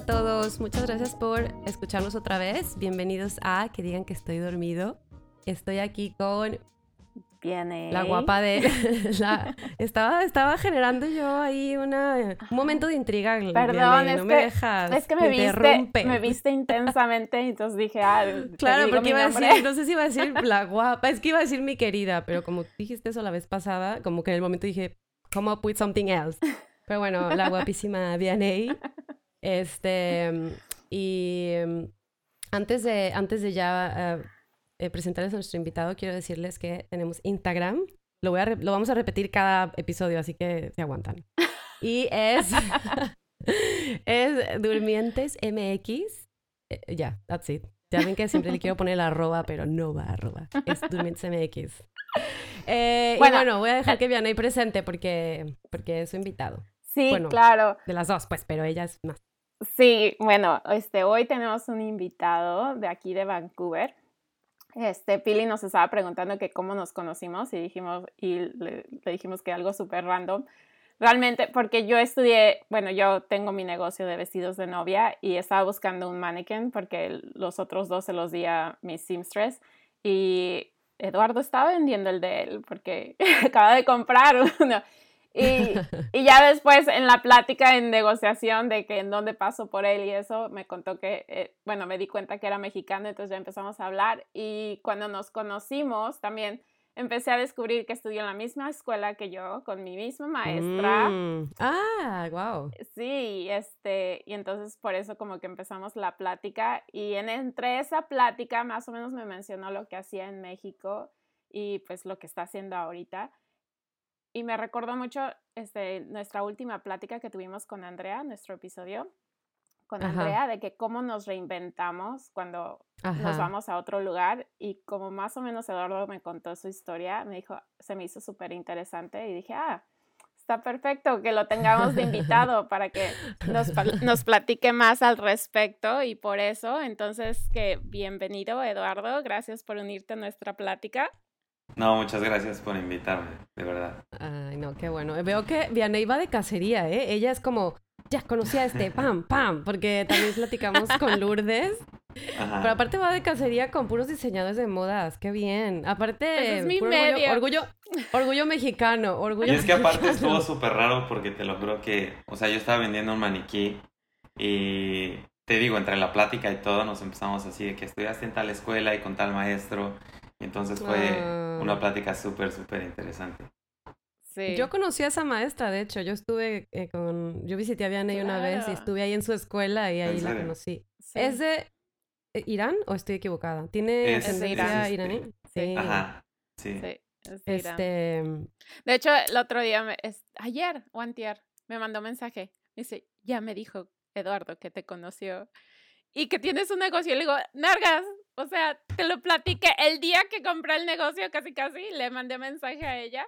a todos, muchas gracias por escucharnos otra vez. Bienvenidos a Que digan que estoy dormido. Estoy aquí con Viene. la guapa de... la- estaba, estaba generando yo ahí una, un momento de intriga. Perdón, Vianey, es no que, me dejas. es que me viste, interrumpe. me viste intensamente, entonces dije, ah, Claro, porque iba a decir, no sé si iba a decir la guapa, es que iba a decir mi querida, pero como dijiste eso la vez pasada, como que en el momento dije, come up with something else. Pero bueno, la guapísima Vianey. Este, y em, antes de, antes de ya eh, eh, presentarles a nuestro invitado, quiero decirles que tenemos Instagram. Lo, voy a lo vamos a repetir cada episodio, así que se aguantan. Y es, es Durmientes MX. Eh, ya, that's it. Ya ven que siempre le quiero poner el arroba, pero no va arroba. Es Durmientes MX. Eh, Bueno. y bueno, voy a dejar que Vianey presente porque, porque es su invitado. Sí, Bueno. claro. De las dos, pues, pero ella es más. Sí, bueno, este, hoy tenemos un invitado de aquí de Vancouver. Este, Pili nos estaba preguntando que cómo nos conocimos y dijimos, y le, le dijimos que algo súper random. Realmente, porque yo estudié, bueno, yo tengo mi negocio de vestidos de novia y estaba buscando un mannequin porque los otros dos se los di a mis seamstress y Eduardo estaba vendiendo el de él porque acaba de comprar uno. Y, y ya después en la plática en negociación de que en dónde paso por él y eso, me contó que, eh, bueno, me di cuenta que era mexicano, entonces ya empezamos a hablar y cuando nos conocimos también empecé a descubrir que estudió en la misma escuela que yo, con mi misma maestra. Mm. Ah, wow. Sí, este, y entonces por eso como que empezamos la plática y en, entre esa plática más o menos me mencionó lo que hacía en México y pues lo que está haciendo ahorita. Y me recordó mucho este, nuestra última plática que tuvimos con Andrea, nuestro episodio con Ajá. Andrea, de que cómo nos reinventamos cuando nos Ajá. vamos a otro lugar y como más o menos Eduardo me contó su historia, me dijo, se me hizo súper interesante y dije, ah, está perfecto que lo tengamos de invitado para que nos, nos platique más al respecto y por eso, entonces, que bienvenido Eduardo, gracias por unirte a nuestra plática. No, muchas gracias por invitarme, de verdad. Ay, no, qué bueno. Veo que Vianey va de cacería, ¿eh? Ella es como, ya conocí a este, pam, pam, porque también platicamos con Lourdes. Ajá. Pero aparte va de cacería con puros diseñadores de modas, qué bien. Aparte, es mi medio. orgullo, orgullo, orgullo mexicano, orgullo Y es que aparte mexicano. estuvo súper raro porque te lo juro que, o sea, yo estaba vendiendo un maniquí y te digo, entre la plática y todo nos empezamos así de que estudiaste en tal escuela y con tal maestro. Entonces fue Ah. una plática súper, súper interesante. Sí. Yo conocí a esa maestra, de hecho, yo estuve eh, con, yo visité a Vianey una vez y Claro. estuve ahí en su escuela y ¿En ahí la conocí. Sí. ¿Es de eh, Irán o estoy equivocada? ¿Tiene Es- ascendencia es iraní? Sí. Ajá, sí. Sí, es de Irán. Este, De hecho, el otro día, me- es- ayer o antier, me mandó mensaje. Me dice, ya me dijo Eduardo que te conoció y que tienes un negocio. Y le digo, Nargas, o sea, te lo platiqué el día que compré el negocio, casi casi, le mandé mensaje a ella.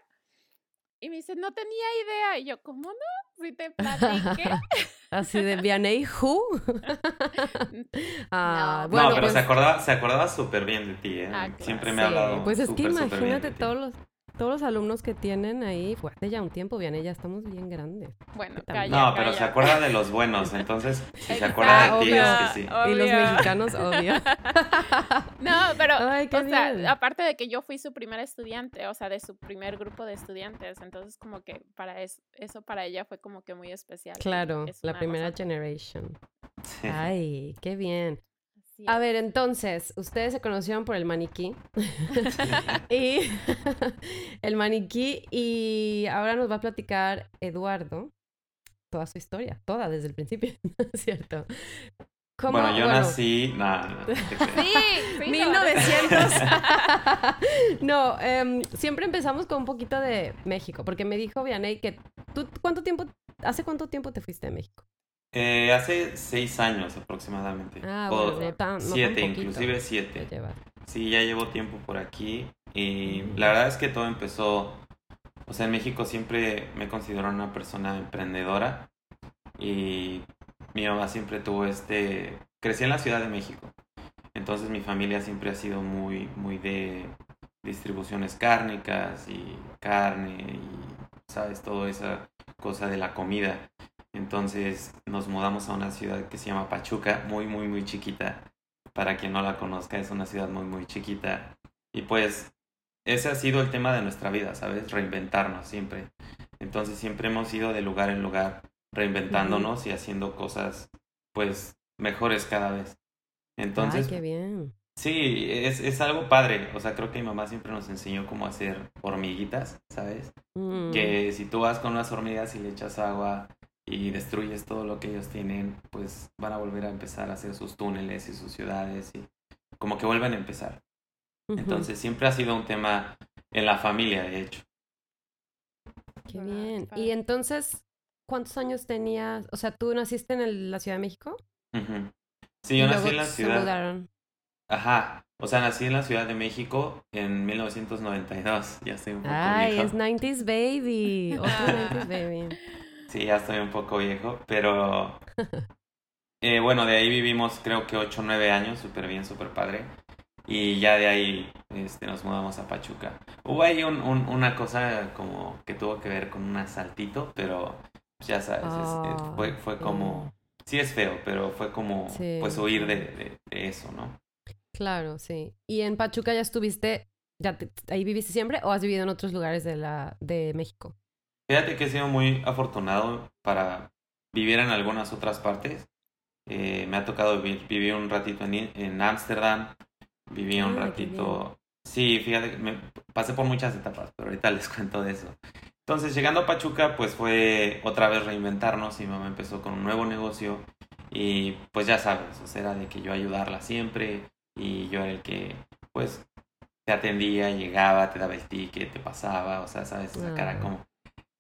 Y me dice, no tenía idea. Y yo, ¿cómo no? Si te platiqué. así de Vianey Who. Ah, No. bueno, no, pero pues, se acordaba, se acordaba súper bien de ti, ¿eh? Ah, claro. Siempre me ha hablado Pues es que imagínate todos los, todos los alumnos que tienen ahí, fue hace ya un tiempo, Vianey, ya estamos bien grandes. Bueno, calla, No, pero se acuerda de los buenos, entonces si se acuerda de ti es que sí. Y los mexicanos, obvio. No, pero, Ay, qué o sea, aparte de que yo fui su primer estudiante, o sea, de su primer grupo de estudiantes, entonces como que para eso, eso para ella fue como que muy especial. Claro, es la primera razón. generation. Sí. Ay, qué bien. Así A es. ver, entonces, ustedes se conocieron por el maniquí. y el maniquí y ahora nos va a platicar Eduardo toda su historia, toda desde el principio, ¿cierto? ¿Cómo- Bueno, yo bueno, nací... Sí, no, 1900. no, em, siempre empezamos con un poquito de México, porque me dijo Vianey que tú, ¿cuánto tiempo, hace cuánto tiempo te fuiste de México? Eh, hace seis años aproximadamente. Ah, bueno, siete, inclusive siete. Sí, ya llevo tiempo por aquí y la verdad es que todo empezó, o sea, en México siempre me considero una persona emprendedora y mi mamá siempre tuvo este, crecí en la Ciudad de México, entonces mi familia siempre ha sido muy, muy de distribuciones cárnicas y carne y, sabes, toda esa cosa de la comida. Entonces nos mudamos a una ciudad que se llama Pachuca, muy, muy, muy chiquita. Para quien no la conozca, es una ciudad muy, muy chiquita. Y pues ese ha sido el tema de nuestra vida, ¿sabes? Reinventarnos siempre. Entonces siempre hemos ido de lugar en lugar reinventándonos y haciendo cosas pues mejores cada vez. Entonces, Ay, qué bien. sí, es, es algo padre. O sea, creo que mi mamá siempre nos enseñó cómo hacer hormiguitas, ¿sabes? Mm. Que si tú vas con unas hormigas y le echas agua y destruyes todo lo que ellos tienen, pues van a volver a empezar a hacer sus túneles y sus ciudades y como que vuelven a empezar. Entonces siempre ha sido un tema en la familia, de hecho. Qué Ah, bien. Y entonces, ¿cuántos años tenías? O sea, ¿tú naciste en el- la Ciudad de México? Sí, Y yo luego nací en la se ciudad. mudaron. Ajá. O sea, nací en la Ciudad de México en 1992. Ya estoy un poco Ay, viejo. es 90s baby. Otro 90s baby. Sí, ya estoy un poco viejo, pero eh, bueno, de ahí vivimos creo que 8 o 9 años, súper bien, súper padre. Y ya de ahí este, nos mudamos a Pachuca. Hubo ahí un, un- una cosa como que tuvo que ver con un asaltito, pero pues, ya sabes, es- es- Ah, fue, fue como... Sí es feo, pero fue como Sí. pues huir de, de- de eso, ¿no? Claro, sí. ¿Y en Pachuca ya estuviste, ya te- ahí viviste siempre o has vivido en otros lugares de la de México? Fíjate que he sido muy afortunado para vivir en algunas otras partes. Eh, me ha tocado vivir, vivir un ratito en en Ámsterdam, viví un Ah, ratito... Sí, fíjate que me pasé por muchas etapas, pero ahorita les cuento de eso. Entonces, llegando a Pachuca, pues fue otra vez reinventarnos y mi mamá empezó con un nuevo negocio y pues ya sabes, o sea, era de que yo ayudarla siempre y yo era el que pues te atendía, llegaba, te daba el ticket, te pasaba, o sea, sabes, esa cara como...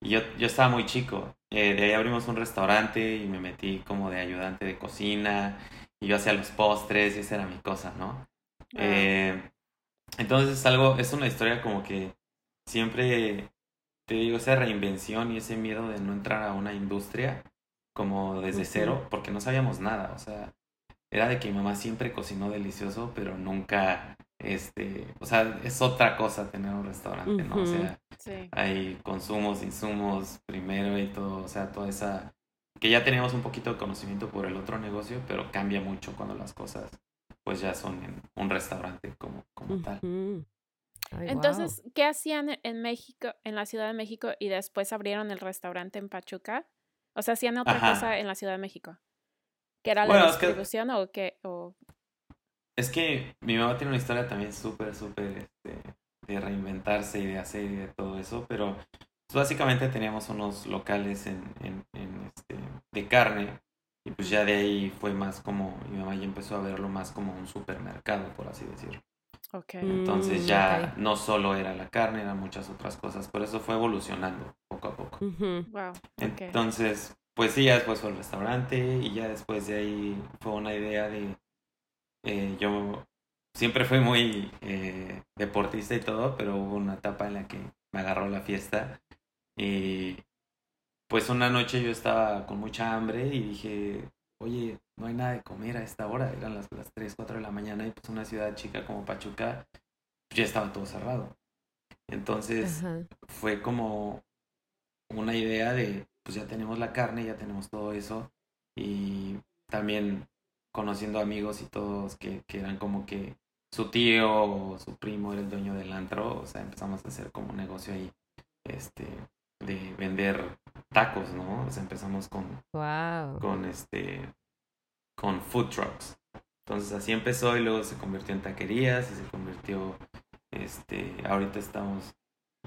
Y yo, yo estaba muy chico, eh, de ahí abrimos un restaurante y me metí como de ayudante de cocina. Y yo hacía los postres y esa era mi cosa, ¿no? Eh, entonces es algo, es una historia como que siempre, te digo, esa reinvención y ese miedo de no entrar a una industria como desde cero, porque no sabíamos nada, o sea, era de que mi mamá siempre cocinó delicioso, pero nunca, este, o sea, es otra cosa tener un restaurante, ¿no? O sea, Sí. hay consumos, insumos primero y todo, o sea, toda esa, que ya teníamos un poquito de conocimiento por el otro negocio, pero cambia mucho cuando las cosas pues ya son en un restaurante como, como tal. Ay. Entonces, ¿qué hacían en México, en la Ciudad de México y después abrieron el restaurante en Pachuca? O sea, hacían otra Ajá. cosa en la Ciudad de México. ¿Que era Bueno, la es que- distribución o qué? O... Es que mi mamá tiene una historia también súper, súper este, de reinventarse y de hacer y de todo eso, pero pues, básicamente teníamos unos locales en, en, en, este, de carne y pues ya de ahí fue más como, mi mamá ya empezó a verlo más como un supermercado, por así decirlo. Ok. Mm, Entonces ya ok. no solo era la carne, eran muchas otras cosas, por eso fue evolucionando poco a poco. Wow. ok. Entonces, pues sí, ya después fue el restaurante y ya después de ahí fue una idea de... eh, yo siempre fui muy eh, deportista y todo, pero hubo una etapa en la que me agarró la fiesta y pues una noche yo estaba con mucha hambre y dije, oye, no hay nada de comer a esta hora, eran las, las 3, 4 de la mañana y pues una ciudad chica como Pachuca, pues ya estaba todo cerrado. Entonces Ajá. fue como una idea de, pues ya tenemos la carne, ya tenemos todo eso, y también conociendo amigos y todos que, que eran como que su tío o su primo era el dueño del antro, o sea, empezamos a hacer como un negocio ahí, este, de vender tacos, ¿no? O sea, empezamos con, Wow. con este, con food trucks. Entonces así empezó y luego se convirtió en taquerías y se convirtió, este, ahorita estamos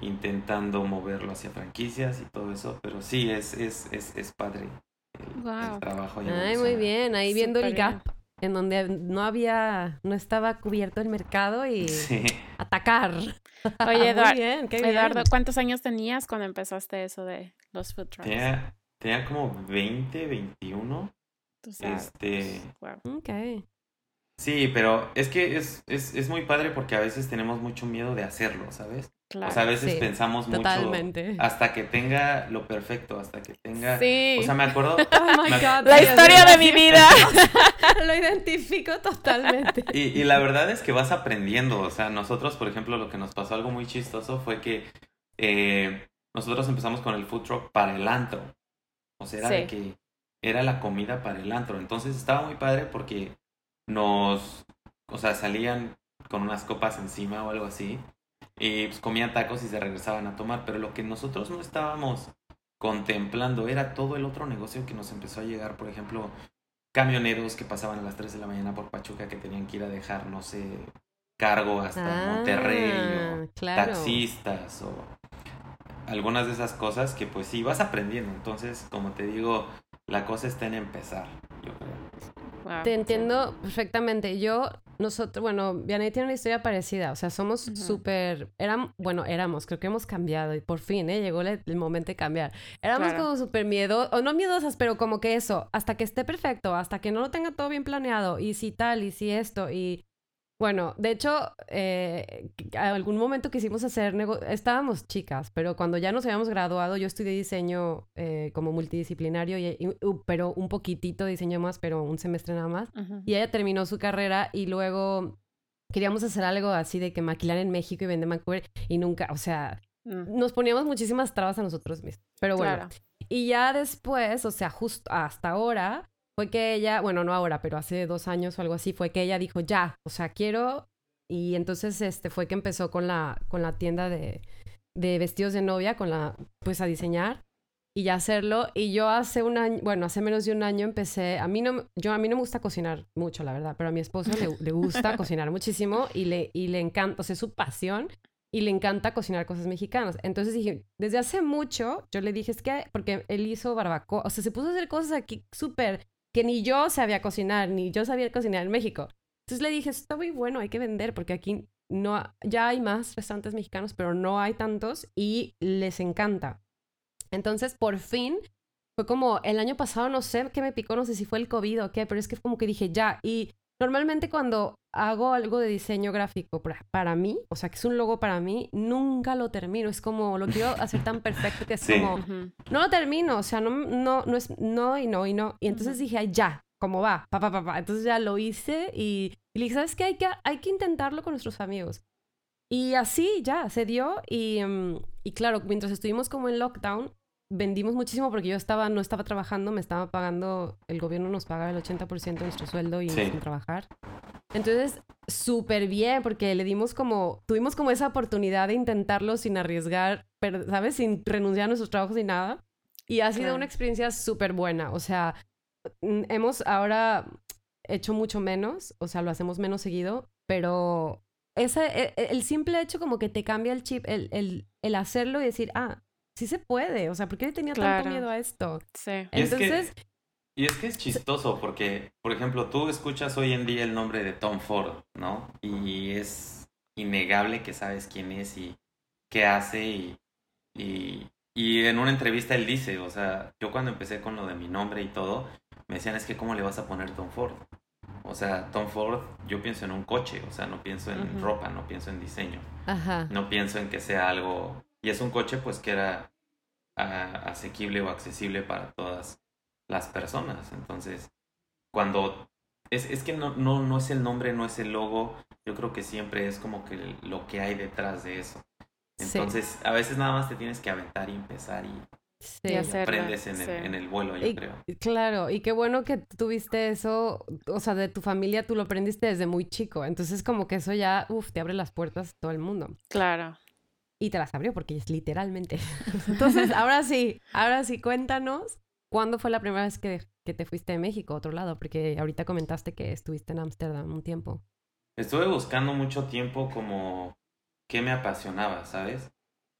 intentando moverlo hacia franquicias y todo eso, pero sí, es, es, es, es padre el, el Guau. trabajo. y Ay, muy bien. Ahí viendo el gap en donde no había, no estaba cubierto el mercado y Sí, atacar. Oye, Eduard- muy bien, qué bien. Eduardo, ¿cuántos años tenías cuando empezaste eso de los food trucks? tenía, tenía como 20, 21. Tú sabes. Este, Wow. Ok. sí, pero es que es, es, es muy padre porque a veces tenemos mucho miedo de hacerlo, ¿sabes? Claro. O sea, a veces Sí, pensamos mucho Totalmente. hasta que tenga lo perfecto, hasta que tenga... sí. O sea, me acuerdo... Oh my Me- God, la historia de mi vida. Lo identifico totalmente. Y, y la verdad es que vas aprendiendo. O sea, nosotros, por ejemplo, lo que nos pasó algo muy chistoso fue que eh, nosotros empezamos con el food truck para el antro. O sea, era de que era la comida para el antro. Entonces estaba muy padre porque nos, o sea, salían con unas copas encima o algo así y pues comían tacos y se regresaban a tomar, pero lo que nosotros no estábamos contemplando era todo el otro negocio que nos empezó a llegar, por ejemplo, camioneros que pasaban a las 3 de la mañana por Pachuca que tenían que ir a dejar, no sé, cargo hasta Monterrey o ah, taxistas o algunas de esas cosas que pues sí vas aprendiendo. Entonces, como te digo, la cosa está en empezar, yo creo. Te entiendo perfectamente. Yo, nosotros, bueno, Vianney tiene una historia parecida. O sea, somos súper, eran, bueno, éramos, creo que hemos cambiado y por fin, ¿eh? Llegó el, momento de cambiar. Éramos como súper miedo, o no miedosas, pero como que eso, hasta que esté perfecto, hasta que no lo tenga todo bien planeado, y si tal, y si esto, y bueno, de hecho, eh, algún momento quisimos hacer, estábamos chicas, pero cuando ya nos habíamos graduado, yo estudié diseño eh, como multidisciplinario, y, pero un poquitito de diseño más, pero un semestre nada más. Y ella terminó su carrera y luego queríamos hacer algo así de que maquilar en México y vender Vancouver y nunca, o sea, mm. nos poníamos muchísimas trabas a nosotros mismos. Pero bueno, y ya después, o sea, justo hasta ahora, fue que ella, bueno, no ahora, pero hace dos años o algo así, fue que ella dijo, ya, o sea, quiero. Y entonces este, fue que empezó con la, con la tienda de, de vestidos de novia, con la, pues a diseñar y ya hacerlo. Y yo hace un año, bueno, hace menos de un año empecé, a mí no, yo a mí no me gusta cocinar mucho, la verdad, pero a mi esposo le, le gusta cocinar muchísimo y le, y le encanta, o sea, es su pasión y le encanta cocinar cosas mexicanas. Entonces dije, desde hace mucho, yo le dije, es que, porque él hizo barbacoa, o sea, se puso a hacer cosas aquí súper que ni yo sabía cocinar, ni yo sabía cocinar en México. Entonces le dije, está muy bueno, hay que vender, porque aquí no, ya hay más restaurantes mexicanos, pero no hay tantos y les encanta. Entonces, por fin, fue como el año pasado, no sé qué me picó, no sé si fue el COVID o qué, pero es que como que dije, ya, y normalmente cuando hago algo de diseño gráfico para, mí, o sea, que es un logo para mí, nunca lo termino. Es como, lo quiero hacer tan perfecto que es como, no lo termino, o sea, no, no, no es, no y no y no. Y entonces dije, ay, ya, ¿cómo va? Pa, pa, pa, pa. Entonces ya lo hice y, y le dije, ¿sabes qué? Hay que, hay que intentarlo con nuestros amigos. Y así ya, se dio. Y, mm, y claro, mientras estuvimos como en lockdown, vendimos muchísimo porque yo estaba, no estaba trabajando, me estaba pagando, el gobierno nos pagaba el 80% de nuestro sueldo y sin trabajar. Entonces, súper bien, porque le dimos como, tuvimos como esa oportunidad de intentarlo sin arriesgar, pero, ¿sabes? Sin renunciar a nuestros trabajos ni nada. Y ha sido una experiencia súper buena. O sea, hemos ahora hecho mucho menos, o sea, lo hacemos menos seguido, pero ese, e, e, el, simple hecho como que te cambia el chip, el, el, el hacerlo y decir, ah, sí se puede. O sea, ¿por qué tenía tanto miedo a esto? Sí. Entonces... Y es que es chistoso porque, por ejemplo, tú escuchas hoy en día el nombre de Tom Ford, ¿no? Y es innegable que sabes quién es y qué hace y, y, y, en una entrevista él dice, o sea, yo cuando empecé con lo de mi nombre y todo, me decían, es que ¿cómo le vas a poner Tom Ford? O sea, Tom Ford, yo pienso en un coche, o sea, no pienso en ropa, no pienso en diseño. Ajá. No pienso en que sea algo... Y es un coche pues que era asequible o accesible para todas las personas. Entonces, cuando es, es que no, no, no es el nombre, no es el logo, yo creo que siempre es como que lo que hay detrás de eso. Entonces, a veces nada más te tienes que aventar y empezar y, aprendes en, el, en, el, vuelo, yo creo. Claro, y qué bueno que tuviste eso, o sea, de tu familia tú lo aprendiste desde muy chico, entonces como que eso ya, uff, te abre las puertas a todo el mundo. Claro. Y te las abrió porque es literalmente. entonces, ahora sí, ahora sí, cuéntanos ¿Cuándo fue la primera vez que, que te fuiste de México a otro lado? Porque ahorita comentaste que estuviste en Ámsterdam un tiempo. Estuve buscando mucho tiempo como qué me apasionaba, ¿sabes?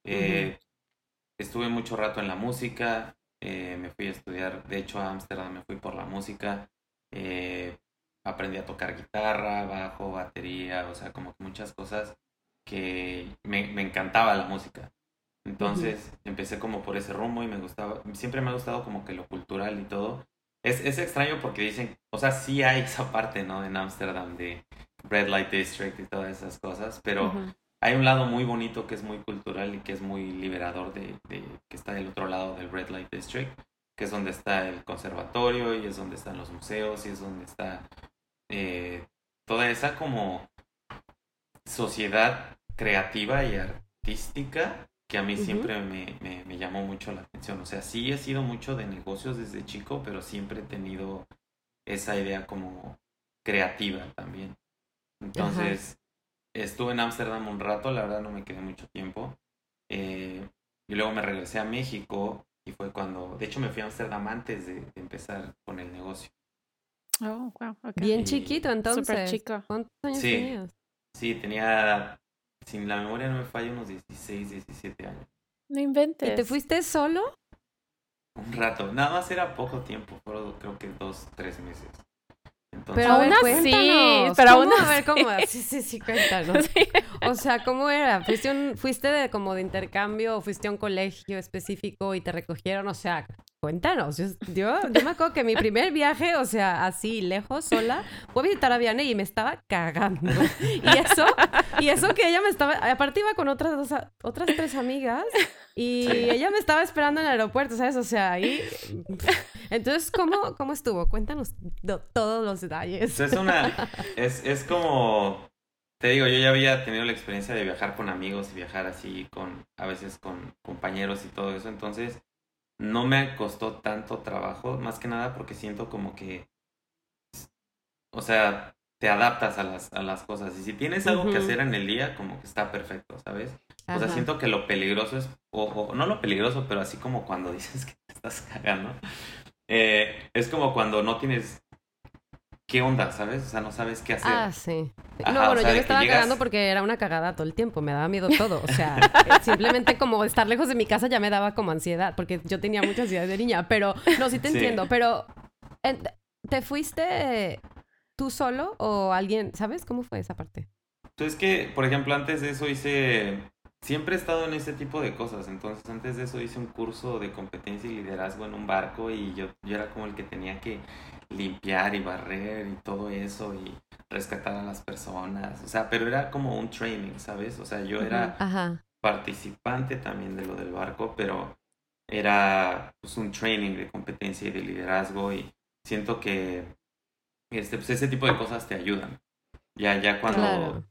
Eh, estuve mucho rato en la música, eh, me fui a estudiar, de hecho a Ámsterdam me fui por la música, eh, aprendí a tocar guitarra, bajo, batería, o sea, como que muchas cosas que me, me encantaba la música. Entonces empecé como por ese rumbo y me gustaba, siempre me ha gustado como que lo cultural y todo. Es, es extraño porque dicen, o sea, sí hay esa parte, ¿no? En Ámsterdam de Red Light District y todas esas cosas, pero hay un lado muy bonito que es muy cultural y que es muy liberador de, de, que está del otro lado del Red Light District, que es donde está el conservatorio y es donde están los museos y es donde está eh, toda esa como sociedad creativa y artística que a mí siempre me, me, me, llamó mucho la atención. O sea, sí he sido mucho de negocios desde chico, pero siempre he tenido esa idea como creativa también. Entonces, estuve en Ámsterdam un rato, la verdad no me quedé mucho tiempo. Eh, y luego me regresé a México y fue cuando, de hecho me fui a Ámsterdam antes de, empezar con el negocio. Oh, wow. Bien chiquito entonces. Súper chico. ¿Cuántos años sí, tenías? Sí, tenía, sin la memoria no me falla, unos 16, 17 años. No inventes. ¿Y te fuiste solo? Un rato, nada más era poco tiempo, fueron creo que dos, tres meses. pero aún así, pero aún a ver cómo, sí, sí, sí, cuéntanos. O sea, ¿cómo era? ¿Fuiste, fuiste de, como de intercambio o fuiste a un colegio específico y te recogieron? O sea, cuéntanos. Yo, yo, me acuerdo que mi primer viaje, o sea, así lejos, sola, fue a visitar a Vianney y me estaba cagando. Y eso, y eso que ella me estaba, aparte iba con otras dos, otras tres amigas y ella me estaba esperando en el aeropuerto, ¿sabes? O sea, ahí... Entonces, ¿cómo, cómo estuvo? Cuéntanos todos los detalles. Es una, es, es como te digo, yo ya había tenido la experiencia de viajar con amigos y viajar así con, a veces con compañeros y todo eso, entonces no me costó tanto trabajo, más que nada porque siento como que, o sea, te adaptas a las, a las cosas. Y si tienes algo que hacer en el día, como que está perfecto, ¿sabes? O sea, siento que lo peligroso es, o, no lo peligroso, pero así como cuando dices que te estás cagando, eh, es como cuando no tienes qué onda, ¿sabes? O sea, no sabes qué hacer. Ah, sí. no, bueno, yo me estaba cagando porque era una cagada todo el tiempo, me daba miedo todo. O sea, simplemente como estar lejos de mi casa ya me daba como ansiedad, porque yo tenía mucha ansiedad de niña. Pero, no, sí te entiendo, pero ¿te fuiste tú solo o alguien, ¿sabes cómo fue esa parte? Pues es que, por ejemplo, antes de eso hice siempre he estado en ese tipo de cosas. Entonces, antes de eso hice un curso de competencia y liderazgo en un barco y yo, yo era como el que tenía que limpiar y barrer y todo eso y rescatar a las personas. O sea, pero era como un training, ¿sabes? O sea, yo era participante también de lo del barco, pero era pues, un training de competencia y de liderazgo y siento que este, pues, ese tipo de cosas te ayudan. Ya, ya cuando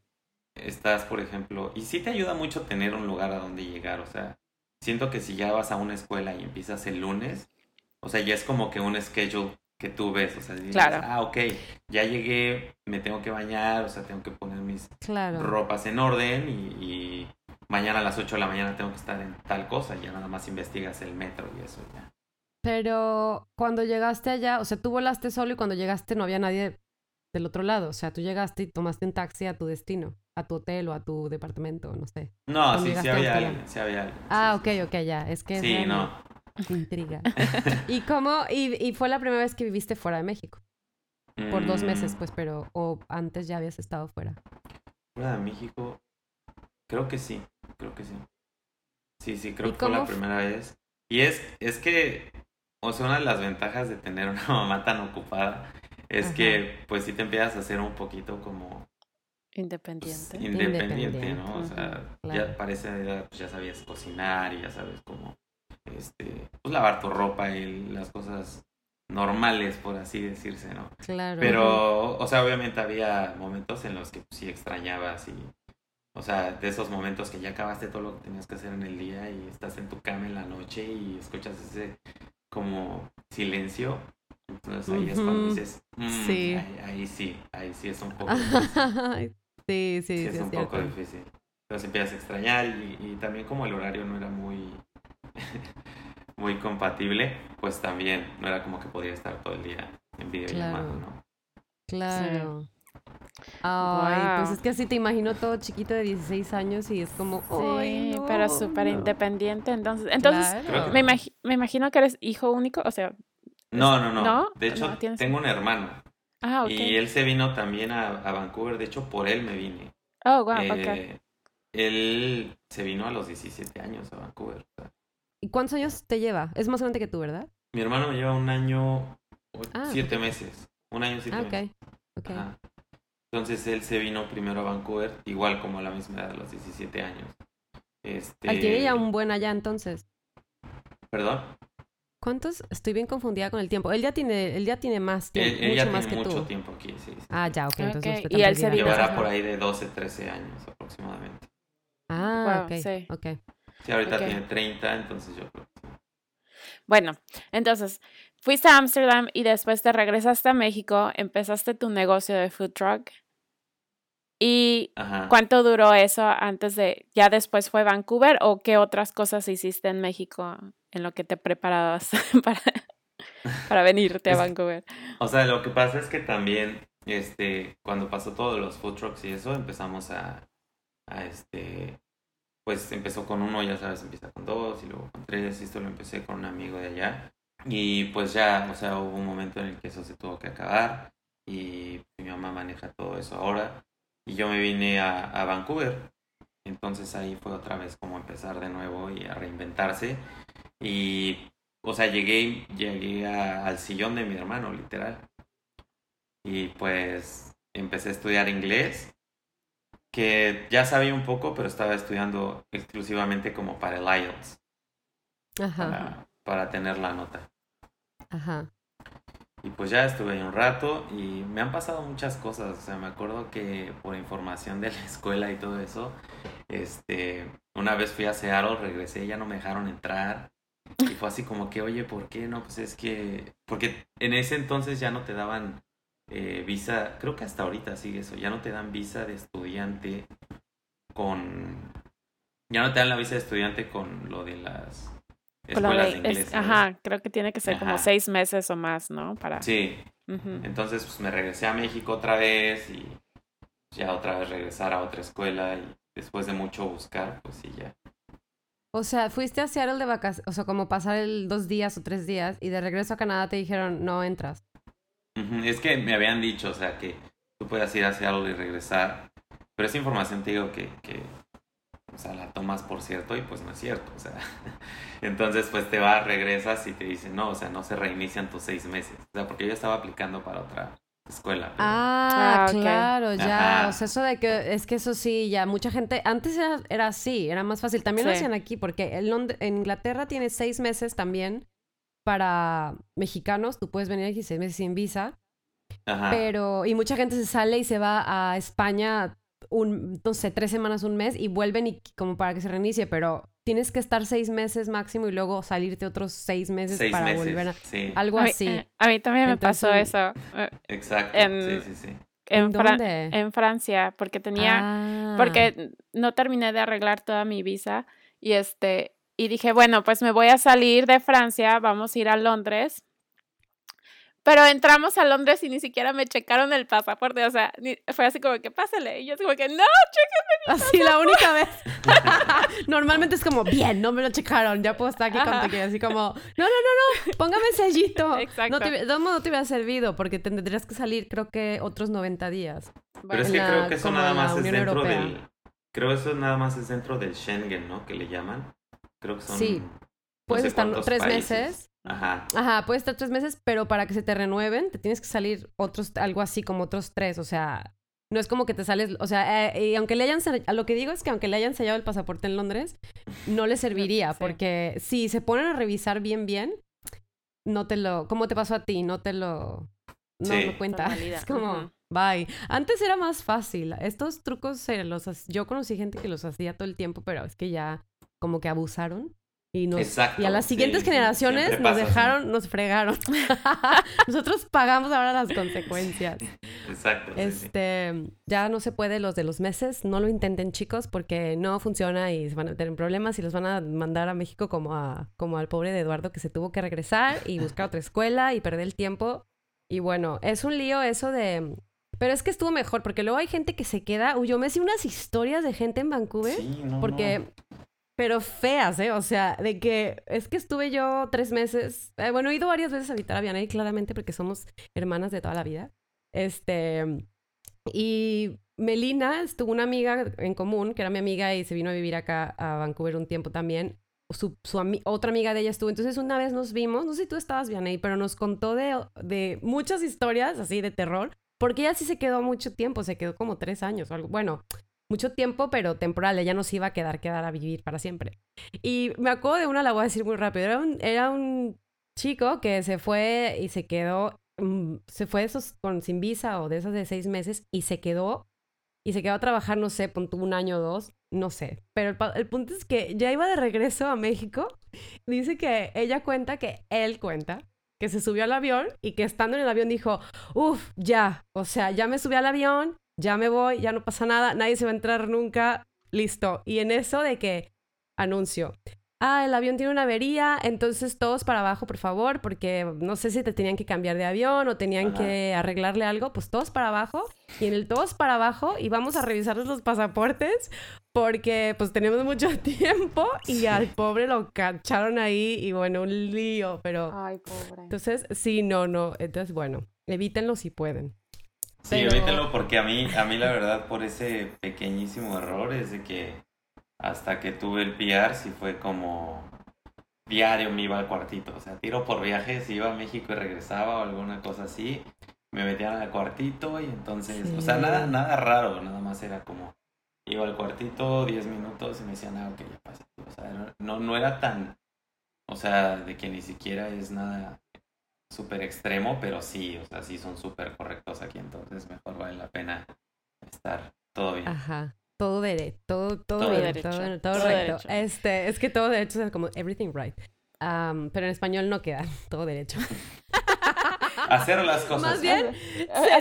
estás, por ejemplo, y sí te ayuda mucho tener un lugar a donde llegar, o sea, siento que si ya vas a una escuela y empiezas el lunes, o sea, ya es como que un schedule que tú ves, o sea, dices, ah, ok, ya llegué, me tengo que bañar, o sea, tengo que poner mis ropas en orden y, mañana a las 8 de la mañana tengo que estar en tal cosa, ya nada más investigas el metro y eso ya. Pero cuando llegaste allá, o sea, tú volaste solo y cuando llegaste no había nadie del otro lado, o sea, tú llegaste y tomaste un taxi a tu destino a tu hotel o a tu departamento, no sé. No, sí, sí había alguien, sí había alguien. Ah, ok, ok, ya. Es que... Sí, no. Intriga. ¿Y cómo? Y, y, fue la primera vez que viviste fuera de México? Por dos meses, mm. pues, pero... ¿O antes ya habías estado fuera? Fuera de México... Creo que sí, creo que sí. Sí, sí, creo que fue la primera vez. Y es, es que, o sea, una de las ventajas de tener una mamá tan ocupada es que, pues, sí te empiezas a hacer un poquito como Independiente. independiente, ¿no? O sea, ya parece, pues ya sabías cocinar y ya sabes cómo, este, pues lavar tu ropa y las cosas normales, por así decirse, ¿no? Claro. Pero, o sea, obviamente había momentos en los que pues, sí extrañabas y, o sea, de esos momentos que ya acabaste todo lo que tenías que hacer en el día y estás en tu cama en la noche y escuchas ese como silencio. Entonces ahí es cuando dices, mm, sí. Ahí, sí, ahí sí es un poco... Sí, sí, sí. es, un poco difícil. Entonces empiezas a extrañar y, también como el horario no era muy, muy compatible, pues también no era como que podía estar todo el día en videollamada, claro. ¿no? Claro. Ay, pues es que así te imagino todo chiquito de 16 años y es como, sí, pero súper independiente. Entonces, entonces me, me, imagino que eres hijo único, o sea. No, no, no. De hecho, tengo un hermano. Ah, y él se vino también a, Vancouver, de hecho por él me vine. Oh, wow, eh, Él se vino a los 17 años a Vancouver. ¿Y cuántos años te lleva? Es más grande que tú, ¿verdad? Mi hermano me lleva un año, ah, siete meses. Un año, siete ah, meses. Okay. Entonces él se vino primero a Vancouver, igual como a la misma edad, a los 17 años. Este... tiene ya un buen allá entonces. ¿Perdón? ¿Cuántos? Estoy bien confundida con el tiempo. Él ya tiene, él ya tiene más tiempo, él, mucho ya más tiene que mucho tiempo aquí, sí, Ah, ya, ok. Entonces y él se llevará por ahí de 12, 13 años aproximadamente. Ah, ok. Sí. Sí, ahorita tiene 30, entonces yo creo que sí. Bueno, entonces, fuiste a Ámsterdam y después te regresaste a México, empezaste tu negocio de food truck. ¿Y Ajá. cuánto duró eso antes de, ya después fue Vancouver o qué otras cosas hiciste en México en lo que te preparabas para, para venirte a Vancouver? O sea, lo que pasa es que también, este, cuando pasó todo los food trucks y eso, empezamos a, a este, pues empezó con uno, ya sabes, empieza con dos y luego con tres, y esto lo empecé con un amigo de allá. Y pues ya, o sea, hubo un momento en el que eso se tuvo que acabar y mi mamá maneja todo eso ahora. Y yo me vine a, a Vancouver. Entonces ahí fue otra vez como empezar de nuevo y a reinventarse. Y, o sea, llegué, llegué a- al sillón de mi hermano, literal. Y pues empecé a estudiar inglés, que ya sabía un poco, pero estaba estudiando exclusivamente como para el IELTS, Ajá, para, para tener la nota. ajá. Y pues ya estuve ahí un rato y me han pasado muchas cosas. O sea, me acuerdo que por información de la escuela y todo eso, este, una vez fui a Seattle, regresé ya no me dejaron entrar. Y fue así como que, oye, ¿por qué no? Pues es que, porque en ese entonces ya no te daban eh, visa, creo que hasta ahorita sigue eso, ya no te dan visa de estudiante con, ya no te dan la visa de estudiante con lo de las escuelas de- ajá, creo que tiene que ser como seis meses o más, ¿no? Para. Sí. Entonces, pues me regresé a México otra vez y ya otra vez regresar a otra escuela y después de mucho buscar, pues sí, ya. O sea, fuiste a Seattle de vacaciones, o sea, como pasar el dos días o tres días y de regreso a Canadá te dijeron, no entras. Es que me habían dicho, o sea, que tú puedes ir hacia algo y regresar, pero esa información te digo que, que, o sea, la tomas por cierto y pues no es cierto, o sea. Entonces, pues te vas, regresas y te dicen, no, o sea, no se reinician tus seis meses. O sea, porque yo estaba aplicando para otra escuela. pero- Ah, Ah, claro, ya. Ajá. O sea, eso de que es que eso sí, ya mucha gente. Antes era, era así, era más fácil. También lo hacían aquí, porque en, Lond- en Inglaterra tiene seis meses también para mexicanos. Tú puedes venir aquí seis meses sin visa. Ajá. Pero, y mucha gente se sale y se va a España un, no sé, tres semanas, un mes y vuelven y como para que se reinicie, pero tienes que estar seis meses máximo y luego salirte otros seis meses seis para meses. volver a. Sí, Algo A mí, así. eh, a mí también me pasó eso exacto. en- Sí, sí, sí. en, ¿En Fra- dónde? en Francia, porque tenía, Ah. porque no terminé de arreglar toda mi visa y este, y dije, bueno, pues me voy a salir de Francia, vamos a ir a Londres. Pero entramos a Londres y ni siquiera me checaron el pasaporte, o sea, ni- fue así como que pásale, y yo así como que no, Así la única vez. Normalmente es como, bien, no me lo checaron, ya puedo estar aquí Ajá. contigo. Así como, no, no, no, no, póngame sellito. Exacto. No te, no te hubiera servido porque tendrías que salir creo que otros 90 días. Pero es que la- creo que eso nada más es dentro Europea. del. Creo eso nada más es dentro del Schengen, ¿no? Que le llaman. Creo que son. Sí. no Puedes estar tres países. meses. Ajá. Ajá, puedes estar tres meses, pero para que se te renueven, te tienes que salir otros, algo así como otros tres. O sea, no es como que te sales, o sea, eh, y aunque le hayan, lo que digo es que aunque le hayan sellado el pasaporte en Londres, no le serviría, Sí. porque si se ponen a revisar bien, bien, no te lo, como te pasó a ti, no te lo, no, Sí. no cuenta. Es como, bye. Antes era más fácil. Estos trucos eh, los, yo conocí gente que los hacía todo el tiempo, pero es que ya como que abusaron. Y, nos, Exacto, y a las siguientes sí, generaciones nos pasa dejaron, nos fregaron. Nosotros pagamos ahora las consecuencias. Exacto. sí. Este, ya no se puede los de los meses, no lo intenten chicos porque no funciona y se van a tener problemas y los van a mandar a México como a como al pobre de Eduardo que se tuvo que regresar y buscar otra escuela y perder el tiempo. Y bueno, es un lío eso de pero es que estuvo mejor porque luego hay gente que se queda, uy, yo me sé unas historias de gente en Vancouver no, porque no. Pero feas, ¿eh? O sea, de que es que estuve yo tres meses. eh, bueno, he ido varias veces a visitar a Vianey, claramente, porque somos hermanas de toda la vida. Este. Y Melina estuvo una amiga en común, que era mi amiga y se vino a vivir acá a Vancouver un tiempo también. Su, su ami- otra amiga de ella estuvo. Entonces, una vez nos vimos, no sé si tú estabas, Vianey, pero nos contó de, de muchas historias así de terror, porque ella sí se quedó mucho tiempo, se quedó como tres años o algo. Bueno, mucho tiempo, pero temporal. Ella no se iba a quedar, quedar a vivir para siempre. Y me acuerdo de una, la voy a decir muy rápido. Era un, chico que se fue y se quedó, mm, se fue esos con sin visa o de esas de seis meses y se quedó y se quedó a trabajar, no sé, punto un año o dos, no sé. Pero el, punto es que ya iba de regreso a México. Dice que ella cuenta que él cuenta que se subió al avión y que estando en el avión dijo, uff, ya, o sea, ya me subí al avión, ya me voy, ya no pasa nada, nadie se va a entrar nunca, listo. Y en eso de que anuncio, ah, el avión tiene una avería, entonces todos para abajo, por favor, porque no sé si te tenían que cambiar de avión o tenían que arreglarle algo, pues todos para abajo. Y en el todos para abajo y vamos a revisarles los pasaportes porque pues tenemos mucho tiempo y al pobre lo cacharon ahí y bueno, un lío, pero... Ay, pobre. Entonces, sí, no, no, entonces bueno, evítenlo si pueden. Sí, evítenlo porque a mí, a mí la verdad por ese pequeñísimo error es de que hasta que tuve el PR sí fue como diario me iba al cuartito, o sea, tiro por viaje, si iba a México y regresaba o alguna cosa así, me metían al cuartito y entonces, o sea, nada, nada raro, nada más era como, iba al cuartito 10 minutos y me decían, ah, ok, ya pasé, o sea, no, no era tan, o sea, de que ni siquiera es nada súper extremo, pero sí, o sea, sí son súper correctos aquí, entonces mejor vale la pena estar todo bien. Ajá. Todo derecho, todo, todo, bien, derecho. todo, todo, recto. Este, es que todo derecho es como everything right. pero en español no queda todo derecho. Hacer las cosas. Más bien,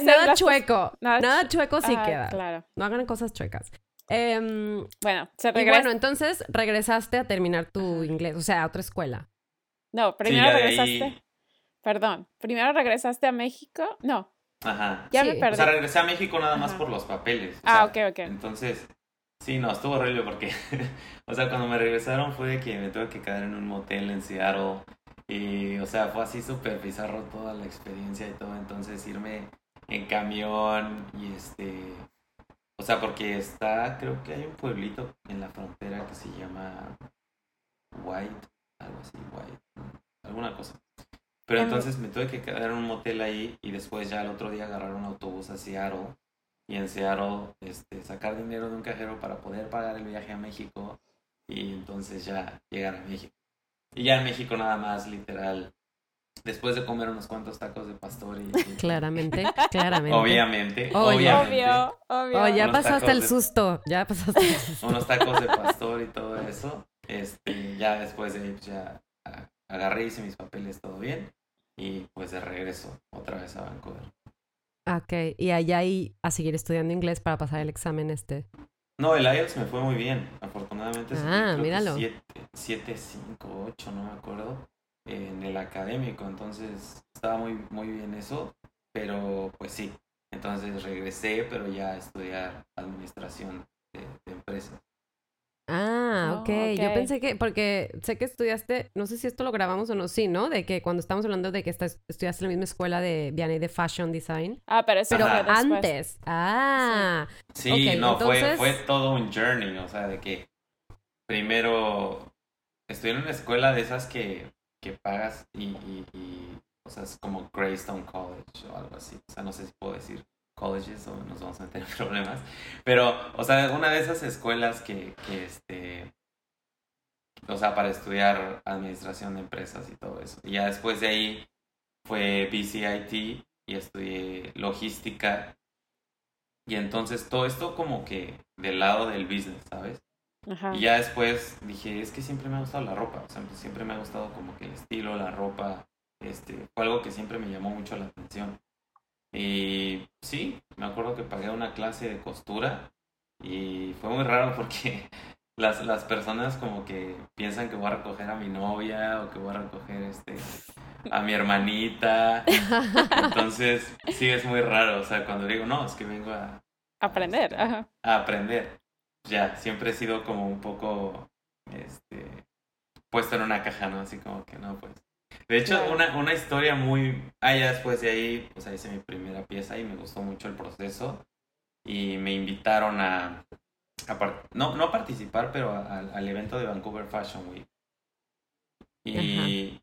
nada chueco. Nada, chueco sí queda. Claro. No hagan cosas chuecas. Em, bueno, se regresa. bueno, entonces regresaste a terminar tu inglés, o sea, a otra escuela. No, primero regresaste. Perdón, primero regresaste a México. No, Ajá. Ya me perdí. O sea, regresé a México nada más por los papeles. ah, ok, ok. Entonces, sí, no, estuvo horrible porque, o sea, cuando me regresaron fue de que me tuve que quedar en un motel en Seattle. Y, o sea, fue así súper bizarro toda la experiencia y todo. Entonces, irme en camión y este. O sea, porque está, creo que hay un pueblito en la frontera que se llama White, algo así, White, alguna cosa. Pero entonces me tuve que quedar en un motel ahí y después ya el otro día agarrar un autobús a Seattle y en Seattle este, sacar dinero de un cajero para poder pagar el viaje a México y entonces ya llegar a México. Y ya en México nada más, literal, después de comer unos cuantos tacos de pastor y... Claramente, claramente. Obviamente, obviamente. Obvio, obvio. Oh, ya pasaste el susto, ya pasaste el susto. Unos tacos de pastor y todo eso. Este, ya después de pues, ya agarré, hice mis papeles, todo bien, y pues de regreso otra vez a Vancouver. Ok, y allá y a seguir estudiando inglés para pasar el examen este. No, el IELTS me fue muy bien, afortunadamente. Ah, míralo. 7, 5, 8, no me acuerdo, en el académico, entonces estaba muy, muy bien eso, pero pues sí, entonces regresé, pero ya a estudiar administración de empresas. Ah, ok. Yo pensé que, porque sé que estudiaste, no sé si esto lo grabamos o no, sí, ¿no? De que cuando estamos hablando de que estás, estudiaste en la misma escuela de Vianney de Fashion Design. Ah, pero eso pero antes. Ah. Sí, no, fue, fue todo un journey, o sea, de que primero estudié en una escuela de esas que, que pagas y, y, y, o sea, es como Greystone College o algo así. O sea, no sé si puedo decir colleges o nos vamos a tener problemas. Pero, o sea, una de esas escuelas que, que este, o sea, para estudiar administración de empresas y todo eso. Y ya después de ahí fue BCIT y estudié logística. Y entonces todo esto como que del lado del business, ¿sabes? Y ya después dije, es que siempre me ha gustado la ropa, o sea, siempre me ha gustado como que el estilo, la ropa, este, fue algo que siempre me llamó mucho la atención. Y sí, me acuerdo que pagué una clase de costura y fue muy raro porque las, las personas como que piensan que voy a recoger a mi novia o que voy a recoger este a mi hermanita. Entonces, sí es muy raro, o sea, cuando digo, no, es que vengo a aprender, a aprender. Ya, siempre he sido como un poco este puesto en una caja, ¿no? Así como que no, pues de hecho, una, una historia muy... Ah, ya después de ahí, pues ahí hice mi primera pieza y me gustó mucho el proceso. Y me invitaron a... no, no participar, pero al evento de Vancouver Fashion Week. Y...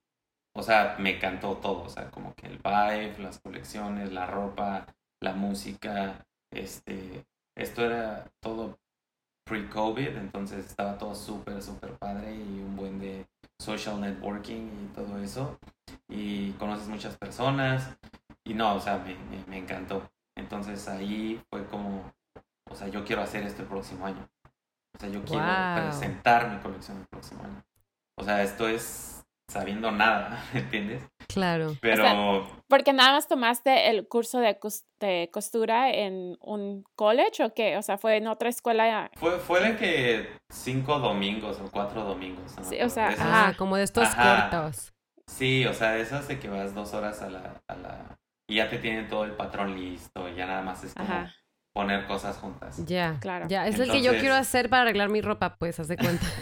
O sea, me encantó todo. O sea, como que el vibe, las colecciones, la ropa, la música. Este... Esto era todo pre-COVID, entonces estaba todo súper, súper padre y un buen de social networking y todo eso. Y conoces muchas personas y no, o sea, me, me, encantó. Entonces ahí fue como, o sea, yo quiero hacer esto el próximo año. O sea, yo quiero presentar mi colección el próximo año. O sea, esto es sabiendo nada, ¿entiendes? Claro. Pero Porque nada más tomaste el curso de, cos- de costura en un college o qué? O sea, fue en otra escuela. fue, fue de que cinco domingos o cuatro domingos. no Sí, o sea, de esos. Ah, Ajá. como de estos Ajá. cortos. Sí, o sea, eso hace que vas dos horas a la, a la... Y ya te tienen todo el patrón listo, y ya nada más es como Ajá. poner cosas juntas. Ya. Claro. Ya, es el que yo quiero hacer para arreglar mi ropa, pues, haz de cuenta.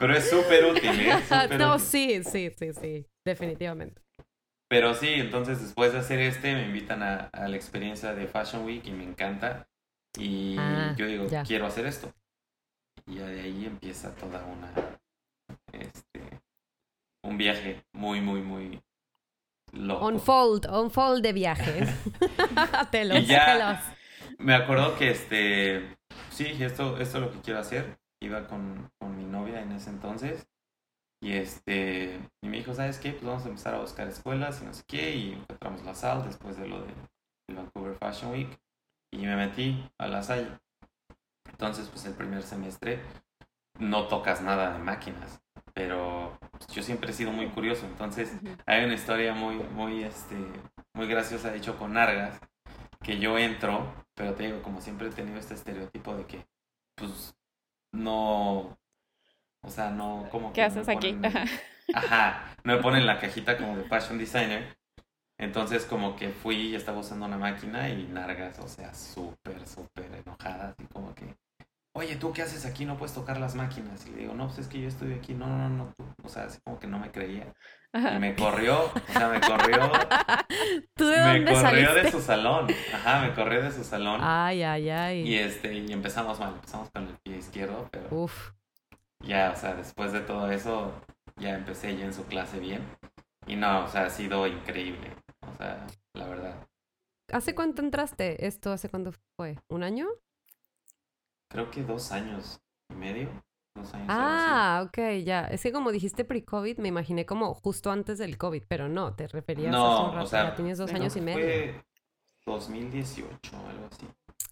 Pero es súper útil, ¿eh? No, útil. sí, sí, sí, sí. Definitivamente. Pero sí, entonces después de hacer este me invitan a, a la experiencia de Fashion Week y me encanta. Y Ah, yo digo, ya. quiero hacer esto. Y ya de ahí empieza toda una, este, un viaje muy, muy, muy loco. Unfold, unfold de viajes. telos, Y ya- telos. Me acuerdo que este, sí, esto, esto es lo que quiero hacer. Iba con, con mi novia en ese entonces. Y este, y me dijo, ¿sabes qué? Pues vamos a empezar a buscar escuelas y no sé qué. Y encontramos la SAL después de lo de, del Vancouver Fashion Week. Y me metí a la Salle. Entonces, pues el primer semestre no tocas nada de máquinas. Pero pues, yo siempre he sido muy curioso. Entonces, hay una historia muy, muy, este, muy graciosa, de hecho, con Nargas, que yo entro, pero te digo, como siempre he tenido este estereotipo de que, pues, no, o sea, no, como ¿Qué no haces aquí? ponen- Ajá, no me ponen la cajita como de fashion designer. Entonces, como que fui y estaba usando una máquina y Nargas, o sea, súper, súper enojada, así como que, oye, ¿tú qué haces aquí? No puedes tocar las máquinas. Y le digo, no, pues es que yo estoy aquí. No, no, no, tú. O sea, así como que no me creía. Y me corrió, o sea, me corrió, ¿Tú de me dónde corrió saliste? de su salón. Ajá, me corrió de su salón. Ay, ay, ay. Y este, y empezamos mal, empezamos con el pie izquierdo, pero Uf. ya, o sea, después de todo eso, ya empecé yo en su clase bien. Y no, o sea, ha sido increíble. O sea, la verdad. ¿Hace cuánto entraste? ¿Esto hace cuánto fue? ¿Un año? Creo que dos años y medio. Años. Ah, ok, ya. Es que como dijiste pre-COVID, me imaginé como justo antes del COVID, pero no, te referías hace un No, rato, o sea, ya tienes dos años y medio. Fue 2018, algo así.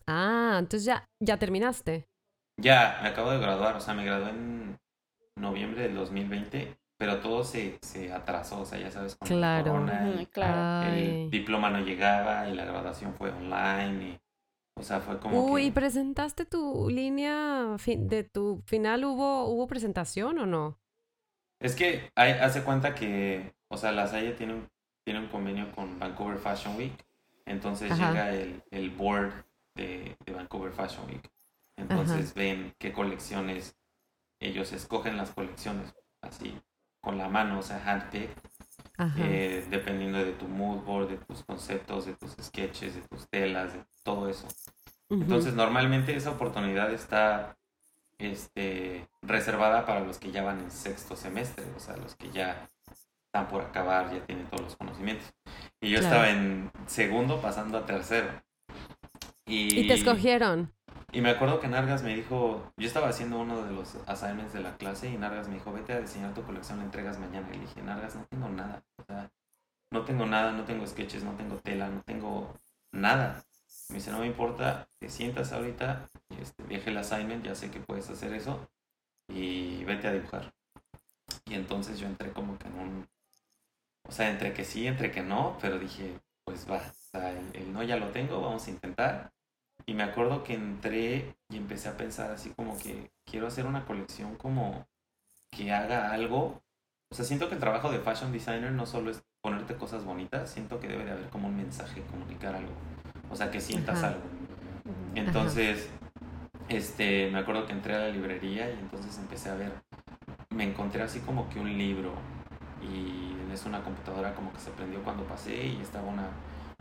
Ah, entonces ya, ya terminaste. Ya, me acabo de graduar, o sea, me gradué en noviembre del 2020, pero todo se, se atrasó, o sea, ya sabes, con la Claro. corona y claro. El diploma no llegaba y la graduación fue online y, o sea, fue como Uy, que... ¿presentaste tu línea de tu final? ¿Hubo, ¿Hubo presentación o no? Es que hay, hace cuenta que, o sea, la Salle tiene un, tiene un convenio con Vancouver Fashion Week, entonces Ajá. llega el, el board de, de Vancouver Fashion Week, entonces ven qué colecciones, ellos escogen las colecciones así, con la mano, o sea, handpick. Eh, dependiendo de tu mood board, de tus conceptos, de tus sketches, de tus telas, de todo eso. Entonces, normalmente esa oportunidad está este, reservada para los que ya van en sexto semestre, o sea, los que ya están por acabar, ya tienen todos los conocimientos. Y yo Claro. estaba en segundo pasando a tercero. Y, Y te escogieron. Y me acuerdo que Nargas me dijo, yo estaba haciendo uno de los assignments de la clase y Nargas me dijo, vete a diseñar tu colección, la entregas mañana. Y le dije, Nargas, no tengo nada. O sea, no tengo nada, no tengo sketches, no tengo tela, no tengo nada. Me dice, no me importa, te sientas ahorita, este, el assignment, ya sé que puedes hacer eso y vete a dibujar. Y entonces yo entré como que en un... O sea, entre que sí, entre que no, pero dije, pues va, o sea, el no ya lo tengo, vamos a intentar. Y me acuerdo que entré y empecé a pensar así como que quiero hacer una colección como que haga algo. O sea, siento que el trabajo de fashion designer no solo es ponerte cosas bonitas, siento que debe de haber como un mensaje, comunicar algo. O sea, que sientas Ajá. algo. Entonces, este, me acuerdo que entré a la librería y entonces empecé a ver, me encontré así como que un libro y es una computadora como que se prendió cuando pasé y estaba una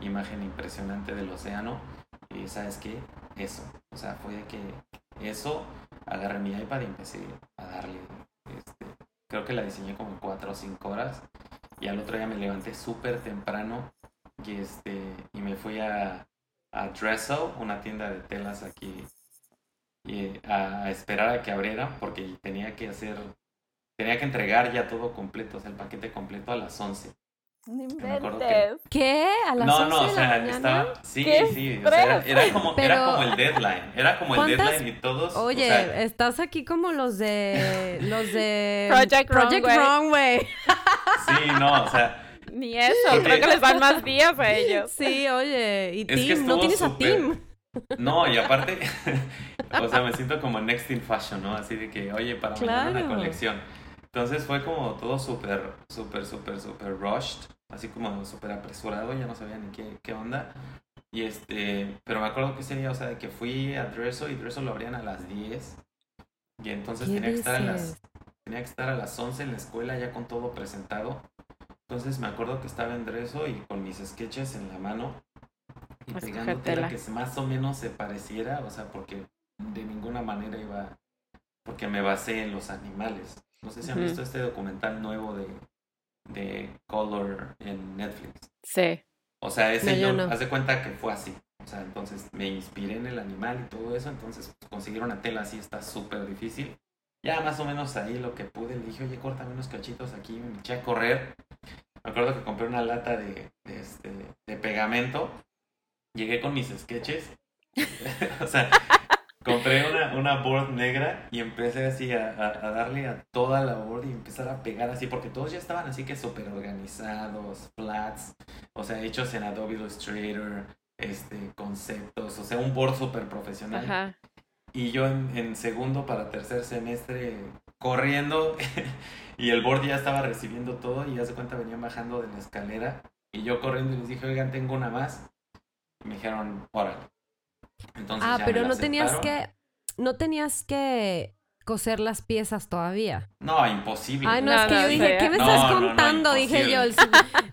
imagen impresionante del océano y sabes qué, eso, o sea, fue de que eso, agarré mi iPad y empecé a darle, este, creo que la diseñé como cuatro o cinco horas. Y al otro día me levanté súper temprano y este, y me fui a, a Dressel, una tienda de telas aquí, y a, a esperar a que abrieran porque tenía que hacer, tenía que entregar ya todo completo, o sea, el paquete completo a las 11. No que- inventes. ¿Qué? ¿A las No, 11 no, o sea, mañana? estaba. Sí, ¡Qué sí. O sea, era, como, era como el deadline. Era como el ¿Cuántas- deadline y todos. o Oye, sea, estás aquí como los de los de Project Runway. Runway. sí, no, o sea. Ni eso, Porque- creo que les dan más días a ellos. Sí, oye, y Es que Tim, no tienes a Tim. No, y aparte, o sea, me siento como Next in Fashion, ¿no? Así de que, oye, para mañana una Claro. colección. Entonces fue como todo súper, súper, súper, súper rushed, así como súper apresurado, ya no sabía ni qué, qué onda. Y este, pero me acuerdo que ese día, o sea, de que fui a Dresso y Dresso lo abrían a las 10. Y entonces ¿Qué tenía que, estar a las, tenía que estar a las 11 en la escuela ya con todo presentado. Entonces me acuerdo que estaba en Dresso y con mis sketches en la mano y Escoger pegando tela. tela que más o menos se pareciera, o sea, porque de ninguna manera iba, porque me basé en los animales. No sé si han Ujú. visto este documental nuevo de, de Color en Netflix. Sí. O sea, ese No, yo no. haz de cuenta que fue así. O sea, entonces me inspiré en el animal y todo eso. Entonces, pues, conseguir una tela así está súper difícil. Ya más o menos ahí lo que pude, le dije, oye, córtame unos cachitos aquí. Me eché a correr. Me acuerdo que compré una lata de, de, este, de pegamento. Llegué con mis sketches. o sea, compré una, una board negra y empecé así a, a- a darle a toda la board y empezar a pegar así, porque todos ya estaban así que súper organizados, flats, o sea, hechos en Adobe Illustrator, este, conceptos, o sea, un board súper profesional. Ajá. Y yo en, en segundo para tercer semestre corriendo y el board ya estaba recibiendo todo y ya se cuenta venían bajando de la escalera y yo corriendo y les dije, oigan, tengo una más. Y me dijeron, órale. Entonces Ah, ya pero no tenías que no tenías que coser las piezas todavía. No, imposible. Ay, no, No, es que no, yo dije. ¿qué me No, estás no, no, contando? dije yo, el-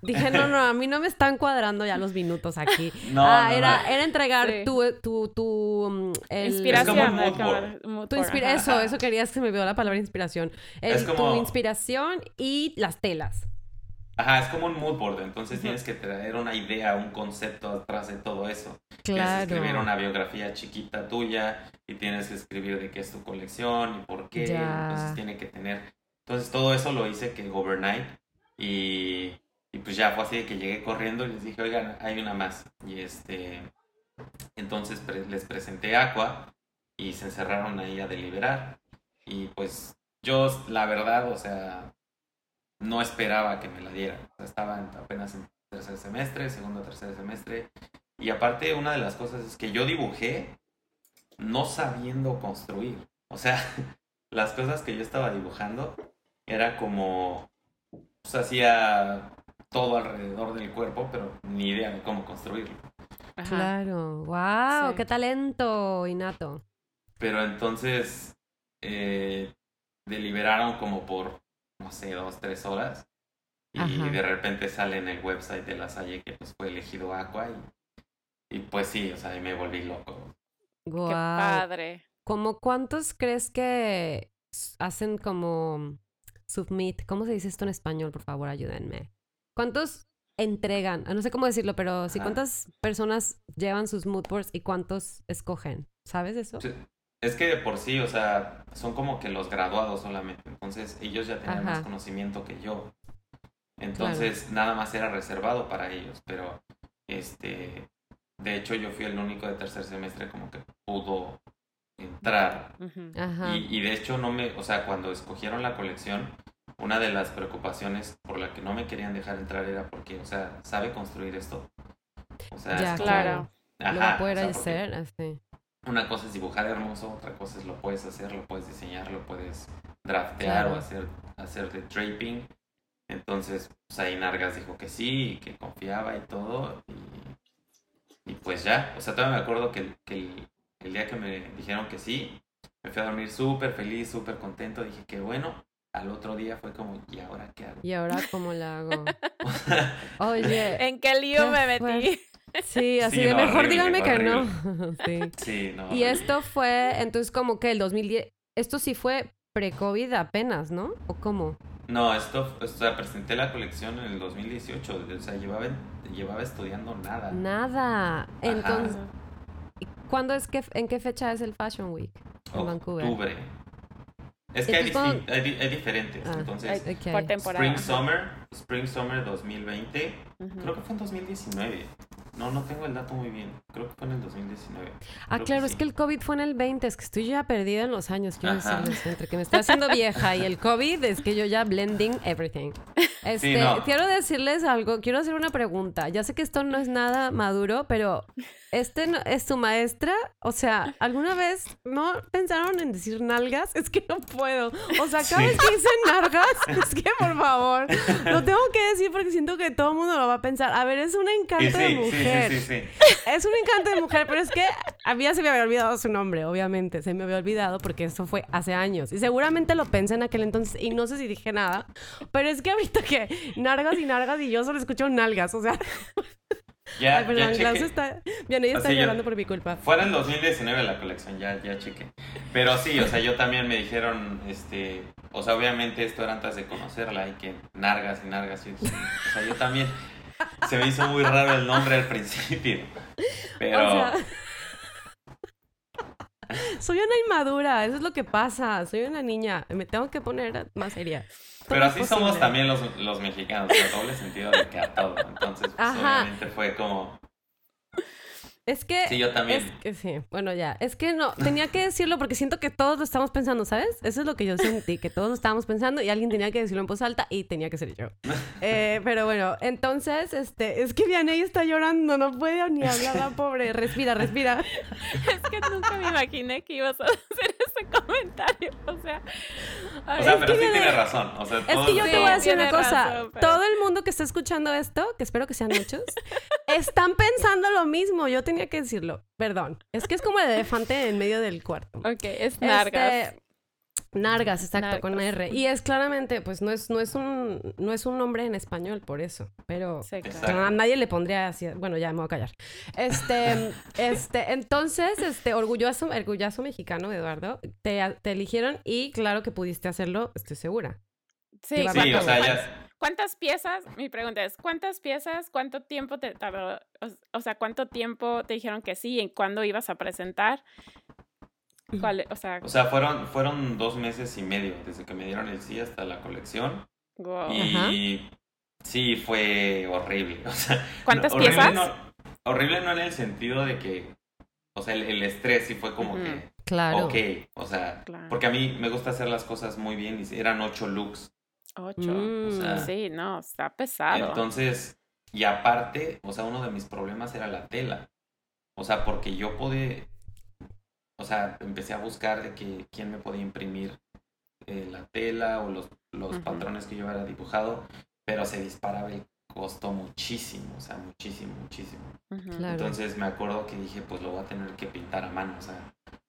dije, no, no, a mí no me están cuadrando ya los minutos aquí. No, ah, no, era, no. era entregar Sí. tu, tu, tu, mm, el- Inspiración. Es como Tu inspira eso, eso querías que me vio la palabra inspiración. El- Es como- Tu inspiración y las telas. Ajá, es como un mood board, entonces tienes que traer una idea, un concepto atrás de todo eso. Tienes que Claro. escribir una biografía chiquita tuya y tienes que escribir de qué es tu colección y por qué. Ya. Entonces tiene que tener. Entonces todo eso lo hice que overnight y, y pues ya fue así de que llegué corriendo y les dije, oigan, hay una más. Y este. Entonces pre- les presenté Aqua y se encerraron ahí a deliberar. Y pues yo, la verdad, o sea, no esperaba que me la dieran. O sea, estaba en- apenas en tercer semestre, segundo tercer semestre. Y aparte, una de las cosas es que yo dibujé no sabiendo construir. O sea, las cosas que yo estaba dibujando era como, pues hacía todo alrededor del cuerpo, pero ni idea de cómo construirlo. Ajá. Claro. Wow, Sí. qué talento innato. Pero entonces eh, deliberaron como por, no sé, dos, tres horas. Y Ajá. de repente sale en el website de la Salle que pues fue elegido Aqua y, y pues sí, o sea, ahí me volví loco. Wow. Qué padre. ¿Cómo cuántos crees que hacen como submit? ¿Cómo se dice esto en español? Por favor, ayúdenme. ¿Cuántos entregan? Ah, No sé cómo decirlo, pero sí, Ajá. ¿cuántas personas llevan sus mood boards y cuántos escogen? ¿Sabes eso? Sí, Es que de por sí, o sea, son como que los graduados solamente. Entonces ellos ya tenían más conocimiento que yo. Entonces nada más era reservado para ellos. Pero, este, de hecho yo fui el único de tercer semestre como que pudo entrar. Ajá. Y, y de hecho no me, o sea, cuando escogieron la colección, una de las preocupaciones por la que no me querían dejar entrar era porque, o sea, ¿sabe construir esto? O sea, Ya, es como- claro. Lo va a Ajá, poder o sea, porque- hacer así. Una cosa es dibujar hermoso, otra cosa es lo puedes hacer, lo puedes diseñar, lo puedes draftear Claro. o hacer, hacer de draping. Entonces, pues ahí Nargas dijo que sí, y que confiaba y todo. Y, y pues ya, o sea, todavía me acuerdo que, el- que el, el día que me dijeron que sí, me fui a dormir súper feliz, súper contento. Dije que bueno, al otro día fue como, ¿y ahora qué hago? ¿Y ahora cómo la hago? Oye, ¿En qué lío Qué me metí? fuerte. Sí, así Sí, de no, mejor horrible, díganme que no. sí. sí, no. Y horrible. esto fue, entonces, como que el 2010, esto sí fue pre-COVID apenas, ¿no? ¿O cómo? No, esto, o sea, presenté la colección en el 2018, o sea, llevaba, llevaba estudiando nada. Nada. Entonces. ¿cuándo es que, en qué fecha es el Fashion Week en Vancouver? Octubre. Es que hay, Entonces, di- hay diferentes. Ah, Entonces. Por temporada. Spring Summer, Spring Summer 2020, Ujú. creo que fue en 2019. No, no tengo el dato muy bien. Creo que fue en el 2019. Ah, Creo claro, sí. es que el COVID fue en el 20, es que estoy ya perdida en los años, quiero decirles, entre que me estoy haciendo vieja y el COVID, es que yo ya blending everything. Este, no. quiero decirles algo, quiero hacer una pregunta. Ya sé que esto no es nada maduro, pero este no- es tu maestra, o sea, ¿alguna vez no pensaron en decir nalgas? Es que no puedo. O sea, cada Sí. vez que dicen nalgas, es que por favor, lo tengo que decir porque siento que todo el mundo lo va a pensar. A ver, es un encanto sí, de mujer. sí, sí, sí. Es un encanto de mujer, pero es que a mí ya se me había olvidado su nombre, obviamente. Se me había olvidado porque eso fue hace años. Y seguramente lo pensé en aquel entonces y no sé si dije nada. Pero es que ahorita que nargas y nargas y yo solo escucho nalgas. O sea, Ya, ay, perdón, ya chequé. está. Vianey está Así llorando por mi culpa. Fue en el 2019 la colección, ya, ya chequé. Pero sí, o sea, yo también me dijeron, este, o sea, obviamente esto era antes de conocerla y que nargas y nargas. Y, o sea, yo también, se me hizo muy raro el nombre al principio. Pero, O sea, soy una inmadura, eso es lo que pasa. Soy una niña, me tengo que poner más seria. Pero así somos también los, los mexicanos, el doble sentido de que a todo. Entonces, pues, obviamente fue como, Es que. sí, yo también. Es que sí, bueno, ya. Es que no, tenía que decirlo porque siento que todos lo estamos pensando, ¿sabes? Eso es lo que yo sentí, que todos lo estábamos pensando y alguien tenía que decirlo en voz alta y tenía que ser yo. Eh, pero bueno, entonces, este, es que Vianey está llorando, no puede ni hablar la pobre. Respira, respira. Es que nunca me imaginé que ibas a hacer ese comentario. O sea, O sea, pero sí tiene razón. O sea, Es que yo te voy a decir una cosa. razón, pero- Todo el mundo que está escuchando esto, que espero que sean muchos, están pensando lo mismo. Yo tenía que decirlo. Perdón. Es que es como el elefante en medio del cuarto. ok, es nargas. Este, Nargas, exacto, con Nargas. R. Y es claramente, pues no es, no es un, no es un nombre en español, por eso. Pero a nadie le pondría así. Bueno, ya me voy a callar. Este, este, entonces, este, orgulloso, orgulloso mexicano, Eduardo, te, te eligieron y claro que pudiste hacerlo, estoy segura. Sí, Sí, o ¿cuántas- sea, cuántas- ya, ¿Cuántas piezas? Mi pregunta es, ¿cuántas piezas? ¿Cuánto tiempo te tardó? O, sea, ¿cuánto tiempo te dijeron que sí? ¿En cuándo ibas a presentar? ¿Cuál, o sea, o sea, fueron, fueron dos meses y medio desde que me dieron el sí hasta la colección. wow. Y sí, fue horrible. O sea, ¿Cuántas no- horrible piezas? No, horrible no en el sentido de que, o sea, el, el estrés sí fue como que, Claro. ok, o sea, Claro. porque a mí me gusta hacer las cosas muy bien y eran ocho looks. Ocho. Mm. O sea, Sí, no, está pesado. Entonces, y aparte, o sea, uno de mis problemas era la tela. O sea, porque yo pude, o sea, empecé a buscar de que quién me podía imprimir eh, la tela o los, los patrones que yo había dibujado, pero se disparaba el costo muchísimo, o sea, muchísimo, muchísimo. Claro. Entonces me acuerdo que dije, pues lo voy a tener que pintar a mano, o sea,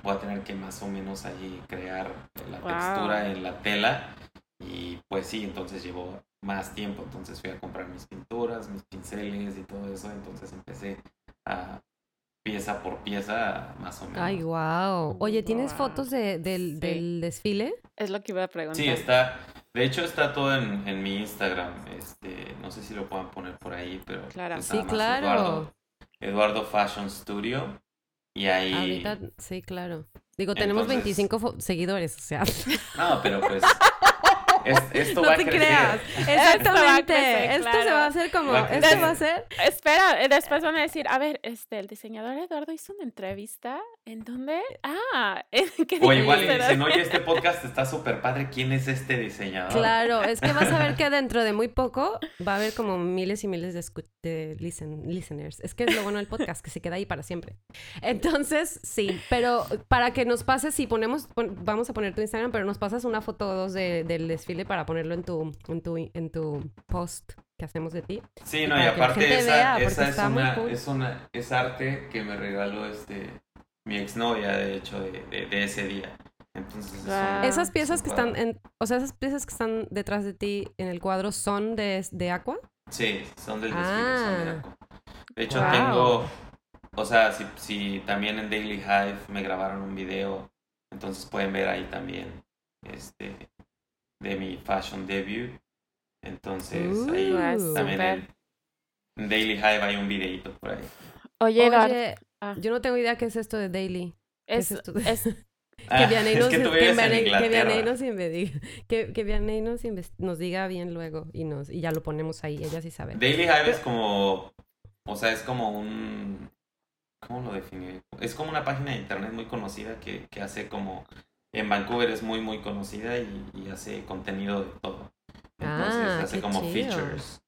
voy a tener que más o menos ahí crear la Wow. textura en la tela y pues sí, entonces llevó más tiempo, entonces fui a comprar mis pinturas, mis pinceles y todo eso, entonces empecé a pieza por pieza más o menos. Ay, wow. Oye, ¿tienes fotos de- del, Sí. del desfile? Es lo que iba a preguntar. Sí, está, de hecho está todo en, en mi Instagram, este, no sé si lo puedan poner por ahí, pero Claro. pues Sí, nada más claro. Eduardo, Eduardo Fashion Studio y ahí... Ahorita, sí, claro. Digo, tenemos Entonces- 25 fo- seguidores, o sea. No, pero pues. es- esto No va a te crecer. creas. Esto va a Exactamente. crecer, Esto se claro. va a hacer como. Va a Esto va a ser. Espera, eh, después van a decir, a ver, este, el diseñador Eduardo hizo una entrevista. ¿En dónde? Ah, ¿en qué O igual dijiste? dicen, oye, este podcast está súper padre. ¿Quién es este diseñador? Claro, es que vas a ver que dentro de muy poco va a haber como miles y miles de, de listen- listeners. Es que es lo bueno del podcast, que se queda ahí para siempre. Entonces, sí, pero para que nos pases, si ponemos, pon- vamos a poner tu Instagram, pero nos pasas una foto o dos de- del desfile para ponerlo en tu, en tu, en tu post que hacemos de ti. Sí, Y no, y aparte esa, es, una, cool. es una es arte que me regaló este mi exnovia, de hecho, de, de, de ese día. Entonces, es un- Guau. Esas piezas que están en, o sea, esas piezas que están detrás de ti en el cuadro son de, de Aqua. Sí, son del desfile, son de Ah. De hecho, Wow. tengo, o sea, si, si también en Daily Hive me grabaron un video, entonces pueden ver ahí también, este, de mi fashion debut. Entonces, ahí Uh, Guau, también súper. en, Daily Hive hay un videito por ahí. Oye, Oye, Ah. yo no tengo idea qué es esto de Daily. ¿qué es, es esto de- es, que Vianney nos, es que, tú que Vianney- que Inglaterra. Vianney nos que, que Vianney nos, nos diga bien luego y nos y ya lo ponemos ahí, ella sí sabe. Daily Hive es como, o sea, es como un, ¿cómo lo definiré? Es como una página de internet muy conocida que, que hace como, en Vancouver es muy, muy conocida y, y hace contenido de todo. Entonces Ah, hace como chido. features.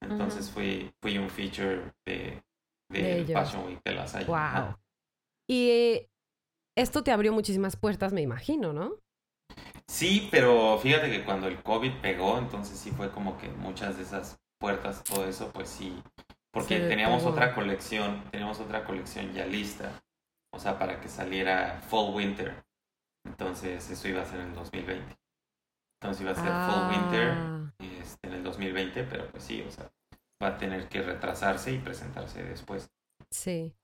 Entonces fui, fui un feature de, De de. Fashion Week de la Salle. Wow. Y esto te abrió muchísimas puertas, me imagino, ¿no? Sí, pero fíjate que cuando el COVID pegó, entonces sí fue como que muchas de esas puertas, todo eso, pues sí. Porque teníamos otra colección, teníamos otra colección ya lista. O sea, para que saliera Fall Winter. Entonces eso iba a ser en el 2020. Entonces iba a ser Fall Winter Ah, este, en el 2020, pero pues sí, o sea, va a tener que retrasarse y presentarse después. Sí.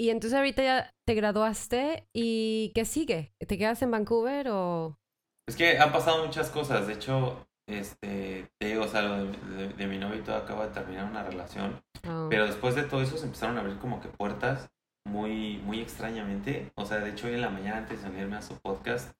Y entonces ahorita ya te graduaste y ¿qué sigue? ¿Te quedas en Vancouver o...? Es que han pasado muchas cosas. De hecho, este, te digo, o sea, lo de, de- de mi novio y todo acaba de terminar una relación. oh? Pero después de todo eso se empezaron a abrir como que puertas muy, muy extrañamente. O sea, de hecho hoy en la mañana antes de unirme a su podcast,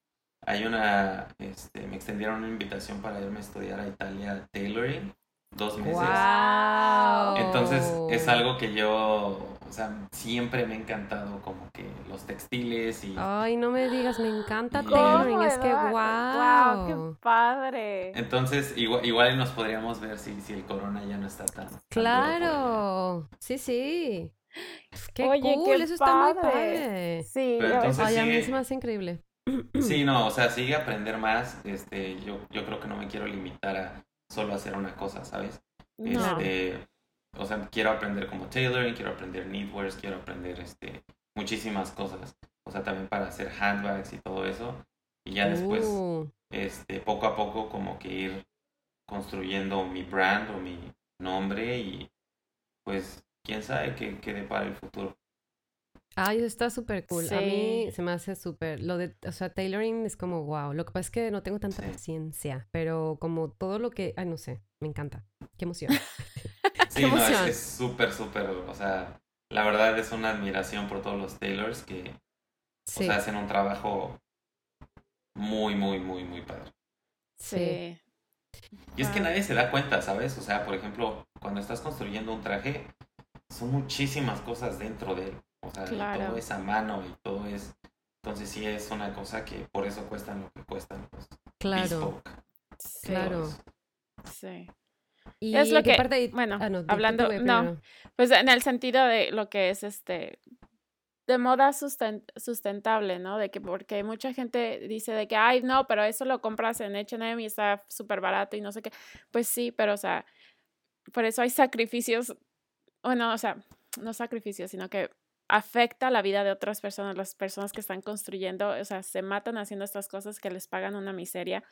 hay una, este, me extendieron una invitación para irme a estudiar a Italia tailoring, dos meses. ¡Guau! Entonces es algo que yo, o sea, siempre me ha encantado como que los textiles y... Ay, no me digas, me encanta tailoring, es que Eduardo? wow. ¡Guau! ¡Qué padre! Entonces igual, igual nos podríamos ver si, si el corona ya no está tan... Claro, sí, sí. Qué Oye, cool, qué eso está muy padre. Sí, Pero entonces-. Ay, a mí sigue- se me hace increíble. Sí, no, o sea, sigue aprender más. Este, yo, yo creo que no me quiero limitar a solo hacer una cosa, ¿sabes? No. Este, o sea, quiero aprender como tailoring, quiero aprender knitwears, quiero aprender este, muchísimas cosas. O sea, también para hacer handbags y todo eso. Y ya después, Uh, este, poco a poco, como que ir construyendo mi brand o mi nombre y pues, quién sabe qué, qué depara el futuro. Ay, está súper cool. A mí se me hace súper. Lo de, o sea, tailoring es como wow. Lo que pasa es que no tengo tanta Sí. paciencia, pero como todo lo que. Ay, no sé, me encanta. Qué emoción. Sí, no, es emoción. es súper, súper, o sea, la verdad es una admiración por todos los tailors que, Sí, o sea, hacen un trabajo muy, muy, muy, muy padre. sí. Y es que nadie se da cuenta, ¿sabes? O sea, por ejemplo, cuando estás construyendo un traje, son muchísimas cosas dentro de él. O sea, Claro. todo es a mano y todo es... Entonces sí es una cosa que por eso cuestan lo que cuestan. Pues, Claro, Sí. Claro. Sí. Y Es lo que- parte- bueno, Ah, no, hablando- tú ve no. Pues en el sentido de lo que es este de moda susten- sustentable, ¿no? De que porque mucha gente dice de que, ay, no, pero eso lo compras en H&M y está súper barato y no sé qué. Pues sí, pero o sea, por eso hay sacrificios, bueno, o sea, no sacrificios, sino que afecta la vida de otras personas, las personas que están construyendo, o sea, se matan haciendo estas cosas que les pagan una miseria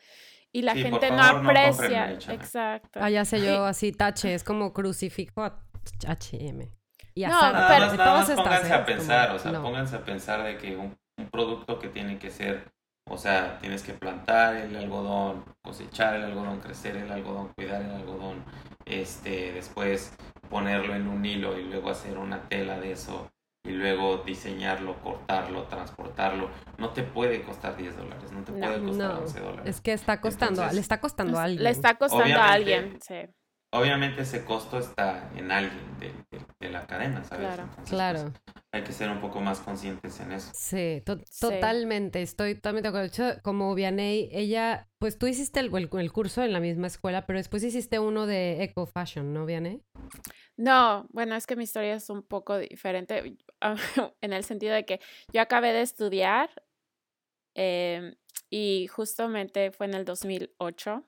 y la Sí, gente no favor, aprecia, exacto. Ah, ya sé yo, así tache, es como crucifijo a H&M. Y a No, Nada pero- más, nada más pónganse ¿eh? a Como- pensar, o sea, no. pónganse a pensar de que un, un producto que tiene que ser, o sea, tienes que plantar el algodón, cosechar el algodón, crecer el algodón, cuidar el algodón, este, después ponerlo en un hilo y luego hacer una tela de eso y luego diseñarlo, cortarlo, transportarlo, no te puede costar 10 dólares, no te No. puede costar No, 11 dólares. Es que está costando, Entonces, le está costando a alguien. Le está costando a alguien, sí. Obviamente ese costo está en alguien de, de- de la cadena, ¿sabes? Claro. Entonces, Claro. pues, hay que ser un poco más conscientes en eso. Sí, to- Sí. totalmente, estoy totalmente de acuerdo. De hecho, como Vianey, ella, pues tú hiciste el, el- el curso en la misma escuela, pero después hiciste uno de Eco Fashion, ¿no, Vianey? No, bueno, es que mi historia es un poco diferente en el sentido de que yo acabé de estudiar em, y justamente fue en el 2008.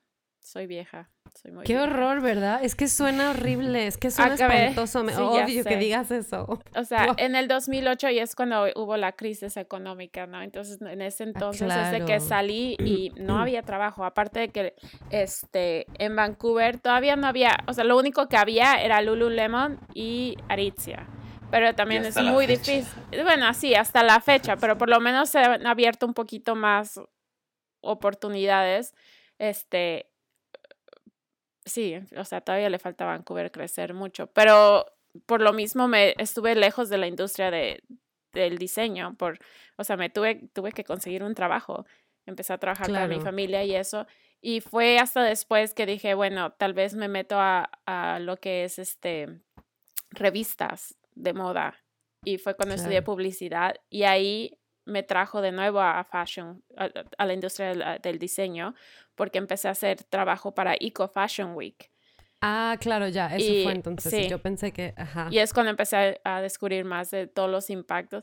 Soy vieja, soy muy Qué vieja. horror, ¿verdad? Es que suena horrible, es que suena Acabé- espantoso. me- sí, Odio que digas eso. O sea, en el 2008 y es cuando hubo la crisis económica, ¿no? Entonces, en ese entonces, desde que Ah, claro. salí y no había trabajo, aparte de que este, en Vancouver todavía no había, o sea, lo único que había era Lululemon y Aritzia. Pero también es muy fecha. difícil. Bueno, sí, hasta la fecha, pero por lo menos se han abierto un poquito más oportunidades. Este, sí, o sea, todavía le falta a Vancouver crecer mucho, pero por lo mismo me estuve lejos de la industria de, del diseño, por, o sea, me tuve, tuve que conseguir un trabajo, empecé a trabajar para mi familia y eso, y fue hasta después que dije, bueno, tal vez me meto a, a lo que es este revistas de moda. Y fue cuando estudié publicidad y ahí me trajo de nuevo a fashion, a, la industria del, diseño, porque empecé a hacer trabajo para Eco Fashion Week. Ah, claro, ya, eso fue entonces. Yo pensé que, ajá. Y es cuando empecé a, descubrir más de todos los impactos.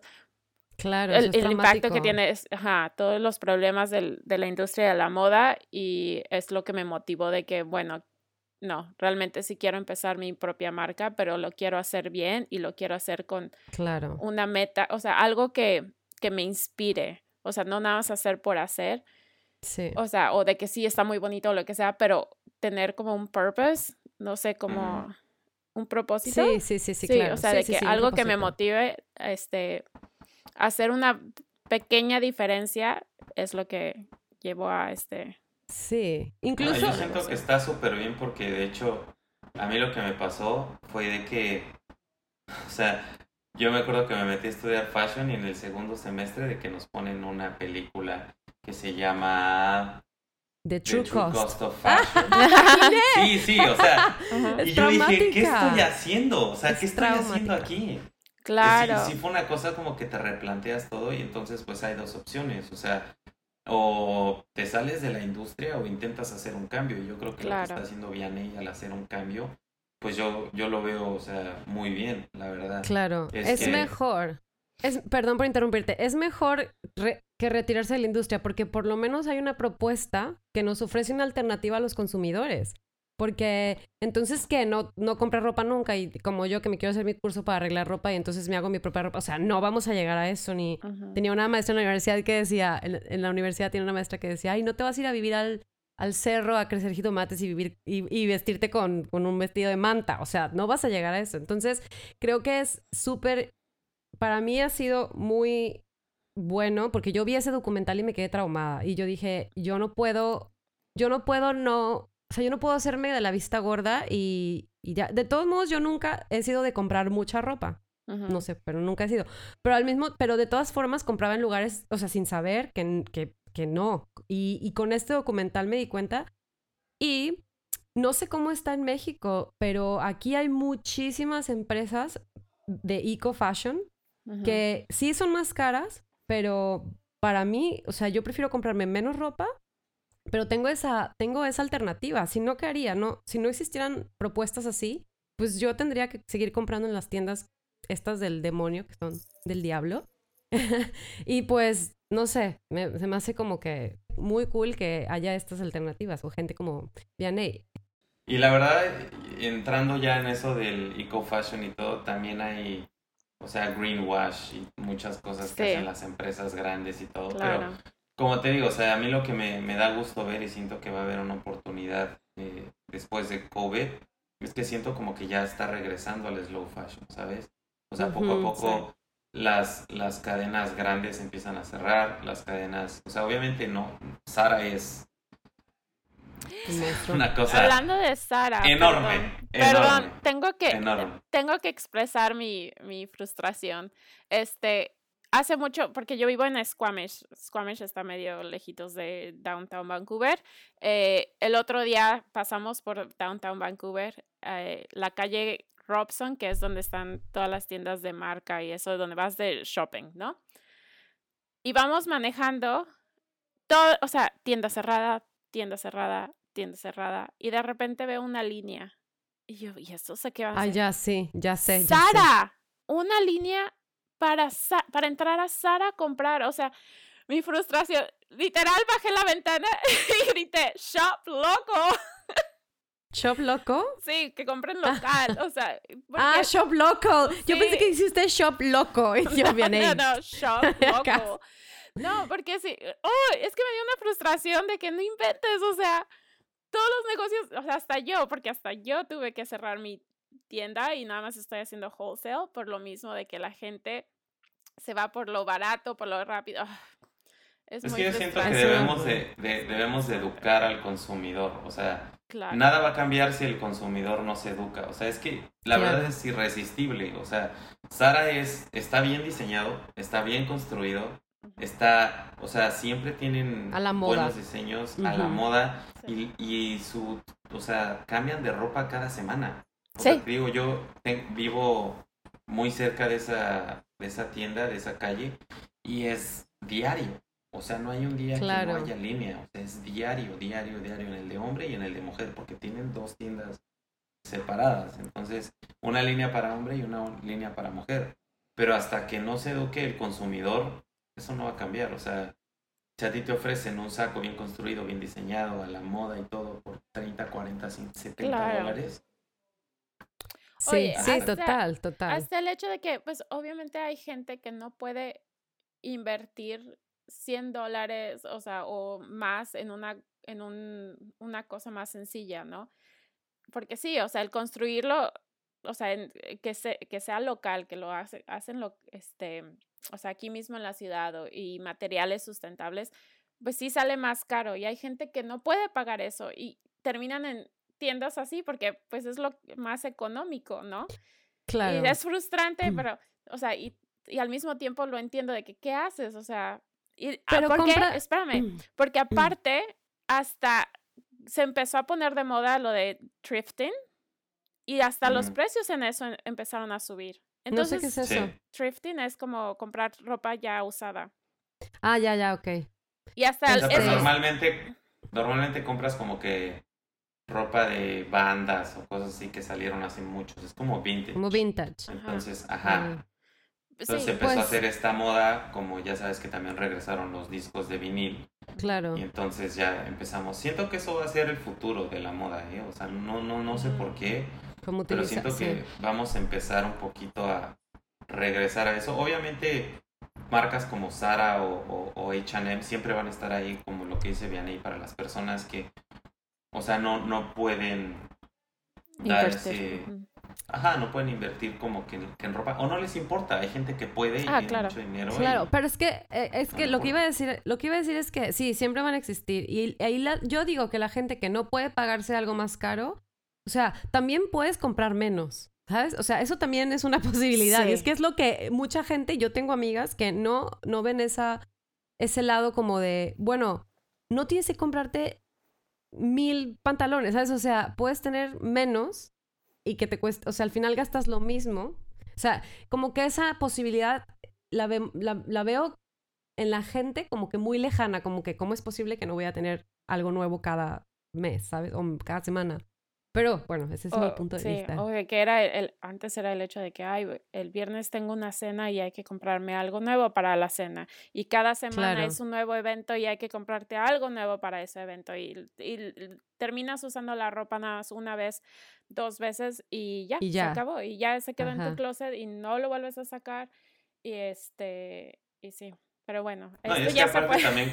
Claro, el, el impacto que tiene, ajá, todos los problemas del, de la industria de la moda y es lo que me motivó de que, bueno, no, realmente sí quiero empezar mi propia marca, pero lo quiero hacer bien y lo quiero hacer con claro. una meta, o sea, algo que, que me inspire, o sea, no nada más hacer por hacer. Sí. O sea, o de que sí está muy bonito o lo que sea, pero tener como un purpose, no sé, como un propósito. Sí, sí, sí, sí, claro. O sea, de que algo que me motive, este, hacer una pequeña diferencia es lo que llevo a este Sí, incluso... yo siento que está súper bien porque de hecho a mí lo que me pasó fue de que, o sea, yo me acuerdo que me metí a estudiar fashion y en el segundo semestre de que nos ponen una película que se llama The True, Cost. of Fashion. sí, sí, o sea, y yo dije, ¿qué estoy haciendo? O sea, ¿qué estoy haciendo aquí? Claro. Sí, sí, fue una cosa como que te replanteas todo y entonces pues hay dos opciones, o sea, o te sales de la industria o intentas hacer un cambio. Y yo creo que lo que está haciendo Vianney al hacer un cambio, pues yo, yo lo veo, o sea, muy bien, la verdad. Claro, es, mejor. Es, perdón por interrumpirte, es mejor que retirarse de la industria porque por lo menos hay una propuesta que nos ofrece una alternativa a los consumidores. Porque entonces, ¿qué? No, no compré ropa nunca y como yo que me quiero hacer mi curso para arreglar ropa y entonces me hago mi propia ropa. O sea, no vamos a llegar a eso. Ni tenía una maestra en la universidad que decía, en, la universidad tiene una maestra que decía, ay, no te vas a ir a vivir al, al cerro a crecer jitomates y vivir y, vestirte con, con, un vestido de manta. O sea, no vas a llegar a eso. Entonces, creo que es súper, para mí ha sido muy bueno porque yo vi ese documental y me quedé traumada y yo dije, yo no puedo, yo no puedo no o sea, yo no puedo hacerme de la vista gorda y, ya. De todos modos, yo nunca he sido de comprar mucha ropa. No sé, pero nunca he sido. Pero al mismo, pero de todas formas compraba en lugares, o sea, sin saber que, que, que no. Y, y con este documental me di cuenta. Y no sé cómo está en México, pero aquí hay muchísimas empresas de eco fashion que sí son más caras, pero para mí, o sea, yo prefiero comprarme menos ropa pero tengo esa, tengo esa alternativa. Si no, ¿qué haría? No, si no existieran propuestas así, pues yo tendría que seguir comprando en las tiendas estas del demonio, que son del diablo. y pues, no sé, se me hace como que muy cool que haya estas alternativas o gente como Vianney. Y la verdad, entrando ya en eso del eco fashion y todo, también hay, o sea, greenwash y muchas cosas que hacen las empresas grandes y todo. Pero como te digo, o sea, a mí lo que me, me da gusto ver y siento que va a haber una oportunidad eh, después de COVID es que siento como que ya está regresando al slow fashion, ¿sabes? O sea, poco a poco las, las cadenas grandes empiezan a cerrar, las cadenas, o sea, obviamente no, Sara es una cosa hablando de Sara enorme perdón, tengo que tengo que expresar mi, mi frustración este hace mucho, porque yo vivo en Squamish, Squamish está medio lejitos de Downtown Vancouver. Eh, el otro día pasamos por Downtown Vancouver, eh, la calle Robson, que es donde están todas las tiendas de marca y eso, donde vas de shopping, ¿no? Y vamos manejando, todo, o sea, tienda cerrada, tienda cerrada, tienda cerrada, y de repente veo una línea. Y yo, ¿y esto se qué va a Ah, ya sí, ya sé. ¡Sara! Una línea para, para entrar a Sara a comprar. O sea, mi frustración, literal bajé la ventana y grité, shop loco. ¿Shop loco? Sí, que compren local, o sea. Ah, shop loco. Yo pensé que hiciste shop loco y yo no, no, no, shop loco. No, porque sí, oh, es que me dio una frustración de que no inventes, o sea, todos los negocios, o sea, hasta yo, porque hasta yo tuve que cerrar mi tienda y nada más estoy haciendo wholesale por lo mismo de que la gente se va por lo barato, por lo rápido. Ah, es, que yo siento que debemos de, debemos de educar al consumidor, o sea, Nada va a cambiar si el consumidor no se educa. O sea, es que la verdad es irresistible. O sea, Sara es, está bien diseñado, está bien construido, está, o sea, siempre tienen buenos diseños a la moda y, y, su, o sea, cambian de ropa cada semana. O sí. sea, digo, yo vivo muy cerca de esa, de esa tienda, de esa calle, y es diario. O sea, no hay un día que no haya línea. O sea, es diario, diario, diario en el de hombre y en el de mujer, porque tienen dos tiendas separadas. Entonces, una línea para hombre y una línea para mujer. Pero hasta que no se eduque el consumidor, eso no va a cambiar. O sea, si a ti te ofrecen un saco bien construido, bien diseñado, a la moda y todo, por 30, 40, 70 dólares. Sí, sí, total, total. Hasta el hecho de que, pues, obviamente hay gente que no puede invertir 100 dólares, o sea, o más en una, en un, una cosa más sencilla, ¿no? Porque sí, o sea, el construirlo, o sea, eh, que, se, que sea local, que lo hace, hacen, lo, este, o sea, aquí mismo en la ciudad y materiales sustentables, pues sí sale más caro y hay gente que no puede pagar eso y terminan en tiendas así porque pues es lo más económico, ¿no? Claro. Y es frustrante, pero, o sea, y, y al mismo tiempo lo entiendo de que, ¿qué haces? O sea, y, ah, Pero porque, espérame, mm, porque mm. aparte hasta se empezó a poner de moda lo de thrifting y hasta los precios en eso empezaron a subir. Entonces, no sé qué es eso. Thrifting es como comprar ropa ya usada. Ah, ya, ya, ok. Y hasta normalmente, normalmente compras como que ropa de bandas o cosas así que salieron hace muchos. Es como vintage. Como vintage. Entonces, ajá. Entonces empezó a pues hacer esta moda, como ya sabes que también regresaron los discos de vinil. Claro. Y entonces ya empezamos. Siento que eso va a ser el futuro de la moda, ¿eh? O sea, no, no, no sé por qué. Pero siento que vamos a empezar un poquito a regresar a eso. Obviamente, marcas como Zara o, o, HM siempre van a estar ahí, como lo que dice Vianney, para las personas que, o sea, no, no pueden dar ese Ajá, no pueden invertir como que en, ropa o no les importa, hay gente que puede y ah, tiene mucho dinero. Claro, pero es que eh, es que lo que iba a decir, lo que iba a decir es que sí, siempre van a existir y ahí yo digo que la gente que no puede pagarse algo más caro, o sea, también puedes comprar menos. ¿Sabes? O sea, eso también es una posibilidad. Y es que es lo que mucha gente, yo tengo amigas que no, no ven esa, ese lado como de, bueno, no tienes que comprarte mil pantalones, ¿sabes? O sea, puedes tener menos y que te cuesta, o sea, al final gastas lo mismo. O sea, como que esa posibilidad la, la, veo en la gente como que muy lejana, como que cómo es posible que no voy a tener algo nuevo cada mes, ¿sabes? O cada semana. Pero bueno, ese es mi punto de vista. Que era el, antes era el hecho de que ay, el viernes tengo una cena y hay que comprarme algo nuevo para la cena. Y cada semana es un nuevo evento y hay que comprarte algo nuevo para ese evento. Y, y, terminas usando la ropa nada más una vez, dos veces y ya, se acabó. Y ya se quedó en tu closet y no lo vuelves a sacar. Y este, y sí. Pero bueno, no, esto ya se fue. también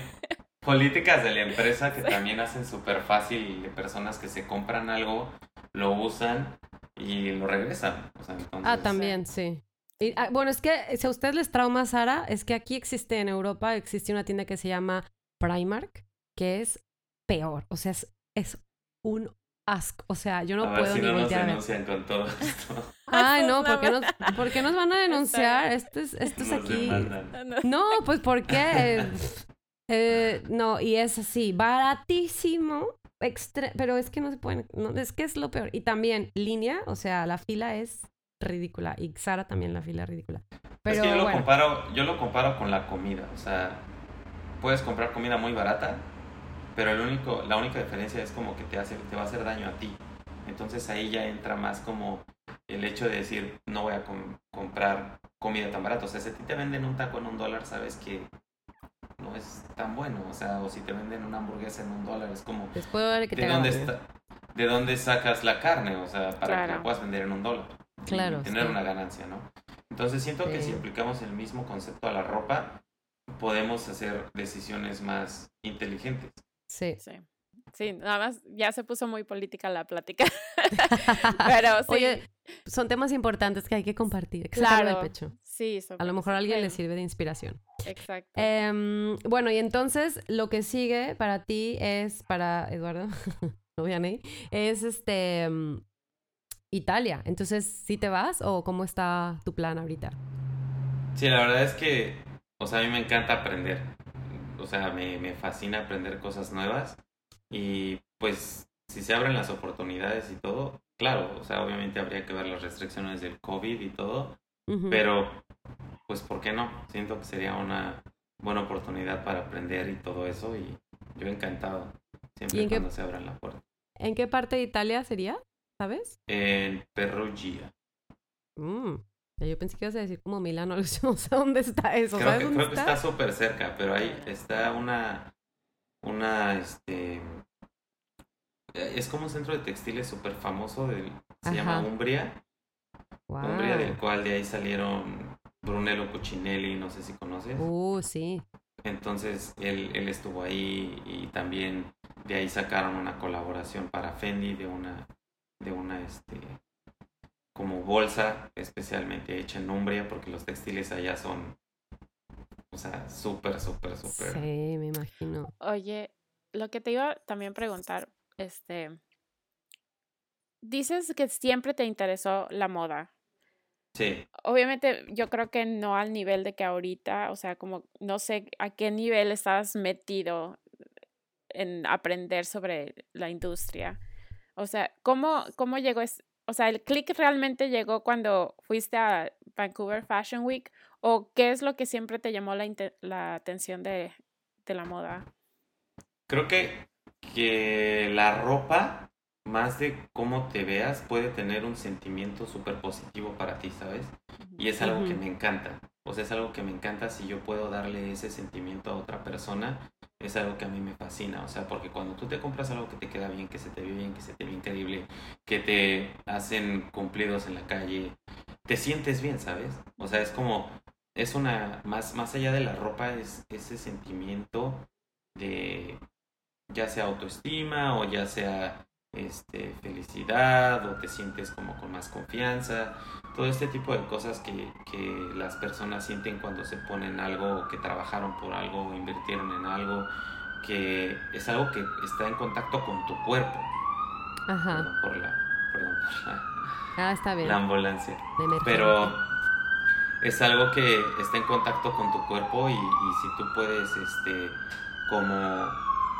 políticas de la empresa que también hacen súper fácil de personas que se compran algo, lo usan y lo regresan. Ah, también, sí. Y, ah, bueno, es que si a ustedes les trauma, Sara, es que aquí existe en Europa, existe una tienda que se llama Primark, que es peor. O sea, es, un asco. O sea, yo no a puedo ver si no nos denuncian con todo esto. Ay, no, ¿por qué nos, ¿por qué nos van a denunciar? Esto es, esto es aquí. No, pues ¿por qué? Eh, no, y es así, baratísimo, pero es que no se pueden, no, es que es lo peor. Y también línea, o sea, la fila es ridícula y Sara también la fila es ridícula. Pero, es que yo lo comparo, yo lo comparo con la comida, o sea, puedes comprar comida muy barata, pero el único, la única diferencia es como que te hace, te va a hacer daño a ti. Entonces ahí ya entra más como el hecho de decir, no voy a comprar comida tan barata. O sea, si a ti te venden un taco en un dólar, sabes que no es tan bueno. O sea, o si te venden una hamburguesa en un dólar, es como... Después que ¿de, dónde está, ¿De dónde sacas la carne? O sea, para que la puedas vender en un dólar. Claro. Y tener una ganancia, ¿no? Entonces siento que si aplicamos el mismo concepto a la ropa, podemos hacer decisiones más inteligentes. Sí. Sí. Sí, nada más ya se puso muy política la plática. Pero sí. Oye, son temas importantes que hay que compartir. Claro. El pecho. Sí, A lo mejor a alguien le sirve de inspiración. Exacto. Em, bueno, y entonces lo que sigue para ti es, para Eduardo, no Vianey, es este mm, Italia. Entonces, ¿sí te vas o cómo está tu plan ahorita? Sí, la verdad es que, o sea, a mí me encanta aprender. O sea, me, me fascina aprender cosas nuevas. Y pues, si se abren las oportunidades y todo, claro, o sea, obviamente habría que ver las restricciones del COVID y todo. Pero, pues, ¿por qué no? Siento que sería una buena oportunidad para aprender y todo eso. Y yo encantado, siempre cuando se abran la puerta. ¿En qué parte de Italia sería? ¿Sabes? En Perugia. Mm. Yo pensé que ibas a decir como Milano, no sé dónde está eso. Creo, ¿Sabes que, dónde creo que está? está súper cerca, pero ahí está una, una, este, es como un centro de textiles súper famoso, se llama. Umbria, Wow. Umbria del cual de ahí salieron Brunello Cucinelli, no sé si conoces. Uh, sí. Entonces él, él estuvo ahí y también de ahí sacaron una colaboración para Fendi de una, de una, este, como bolsa especialmente hecha en Umbria porque los textiles allá son, o sea, súper, súper, súper. Sí, me imagino. Oye, lo que te iba también a preguntar, este, dices que siempre te interesó la moda. Sí, Obviamente yo creo que no al nivel de que ahorita, o sea, como no sé a qué nivel estás metido en aprender sobre la industria. O sea, ¿cómo, cómo llegó? Es, o sea, ¿el click realmente llegó cuando fuiste a Vancouver Fashion Week? ¿O qué es lo que siempre te llamó la, la atención de, de la moda? creo que, que la ropa, más de cómo te veas, puede tener un sentimiento súper positivo para ti, ¿sabes? Y es algo que me encanta. O sea, es algo que me encanta si yo puedo darle ese sentimiento a otra persona. Es algo que a mí me fascina. O sea, porque cuando tú te compras algo que te queda bien, que se te ve bien, que se te ve increíble, que te hacen cumplidos en la calle, te sientes bien, ¿sabes? O sea, es como, es una, más, más allá de la ropa, es ese sentimiento de, ya sea autoestima o ya sea este, felicidad o te sientes como con más confianza, todo este tipo de cosas que, que las personas sienten cuando se ponen algo, que trabajaron por algo, o invirtieron en algo, que es algo que está en contacto con tu cuerpo. Ajá. Perdón por la, perdón por la, Ah, está bien. la ambulancia. Pero es algo que está en contacto con tu cuerpo y, y si tú puedes, este, como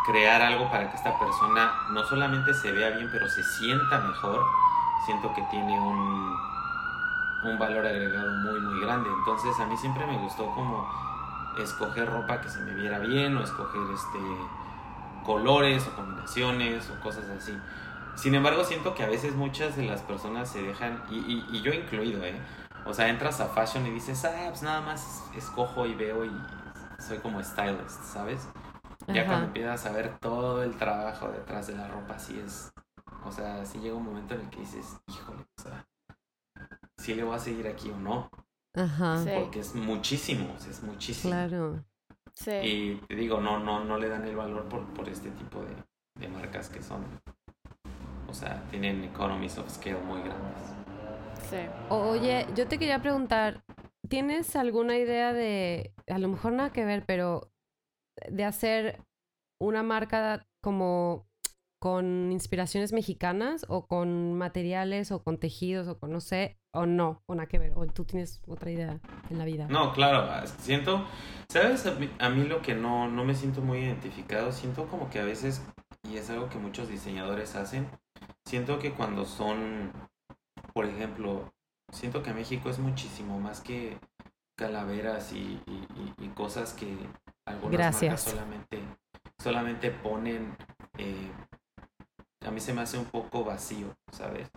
crear algo para que esta persona no solamente se vea bien, pero se sienta mejor, siento que tiene un, un valor agregado muy, muy grande. Entonces a mí siempre me gustó como escoger ropa que se me viera bien o escoger este colores o combinaciones o cosas así. Sin embargo, siento que a veces muchas de las personas se dejan, y, y, yo incluido, ¿eh? O sea, entras a fashion y dices, ah, pues nada más escojo y veo y soy como stylist, ¿sabes? Ya Ajá. cuando empiezas a ver todo el trabajo detrás de la ropa, sí es. O sea, sí llega un momento en el que dices, híjole, o sea, si le voy a seguir aquí o no. Ajá. Sí. Porque es muchísimo, o sea, es muchísimo. Claro. Sí. Y te digo, no, no, no le dan el valor por, por este tipo de, de marcas que son. O sea, tienen economies of scale muy grandes. sí. Oye, yo te quería preguntar, ¿tienes alguna idea de, a lo mejor nada que ver, pero de hacer una marca como con inspiraciones mexicanas o con materiales o con tejidos o con no sé, o no, o nada que ver, o tú tienes otra idea en la vida? No, claro, siento, ¿sabes? A mí, lo que no, no me siento muy identificado, siento como que a veces, y es algo que muchos diseñadores hacen, siento que cuando son, por ejemplo, siento que México es muchísimo más que calaveras y- y cosas que algunas Gracias. marcas solamente, solamente ponen, eh, a mí se me hace un poco vacío, ¿sabes?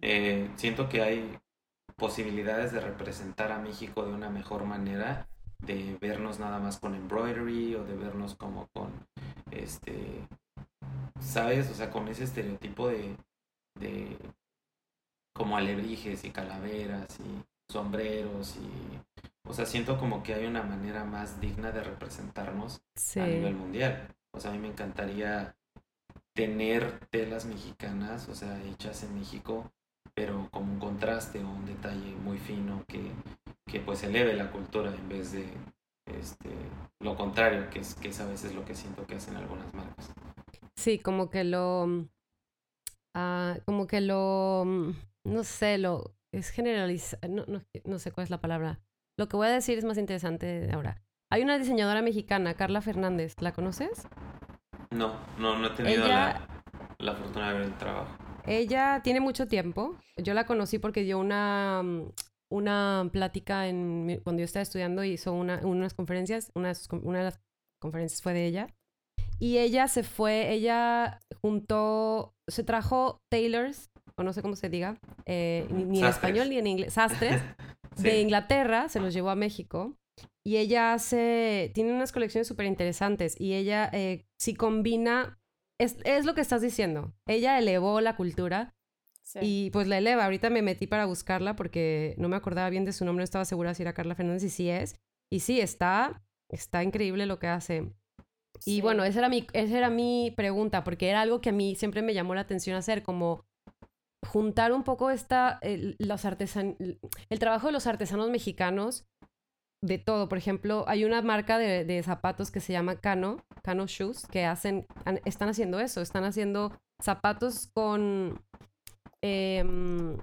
Eh, siento que hay posibilidades de representar a México de una mejor manera, de vernos nada más con embroidery o de vernos como con, este, ¿sabes? O sea, con ese estereotipo de, de como alebrijes y calaveras y sombreros y, o sea, siento como que hay una manera más digna de representarnos Sí. a nivel mundial. O sea, a mí me encantaría tener telas mexicanas, o sea, hechas en México, pero como un contraste o un detalle muy fino que, que pues eleve la cultura en vez de este lo contrario, que es, que es a veces lo que siento que hacen algunas marcas. Sí, como que lo, como que lo, no sé, lo, es generalizar, no, no, no sé cuál es la palabra. Lo que voy a decir es más interesante ahora. Hay una diseñadora mexicana, Carla Fernández, ¿la conoces? No, no, no he tenido Ella- la, la fortuna de ver el trabajo. Ella tiene mucho tiempo. Yo la conocí porque dio una, mm, una plática en, cuando yo estaba estudiando, hizo una, unas conferencias, una una de las conferencias fue de ella. Y ella se fue, ella juntó, se trajo tailors, o no sé cómo se diga, eh, ni, ni en español ni en inglés, sastres, de. Inglaterra, se los llevó a México. Y ella hace, tiene unas colecciones súper interesantes y ella eh, sí combina, es, es lo que estás diciendo, ella elevó la cultura Sí. y pues la eleva. Ahorita me metí para buscarla porque no me acordaba bien de su nombre, no estaba segura si era Carla Fernández y sí es. Y sí, está, está increíble lo que hace. Y Sí. bueno, esa era, mi, esa era mi pregunta, porque era algo que a mí siempre me llamó la atención hacer, como juntar un poco esta, el, los artesan, el trabajo de los artesanos mexicanos de todo. Por ejemplo, hay una marca de, zapatos que se llama Cano, Cano Shoes, que hacen, están haciendo eso, están haciendo zapatos con... em,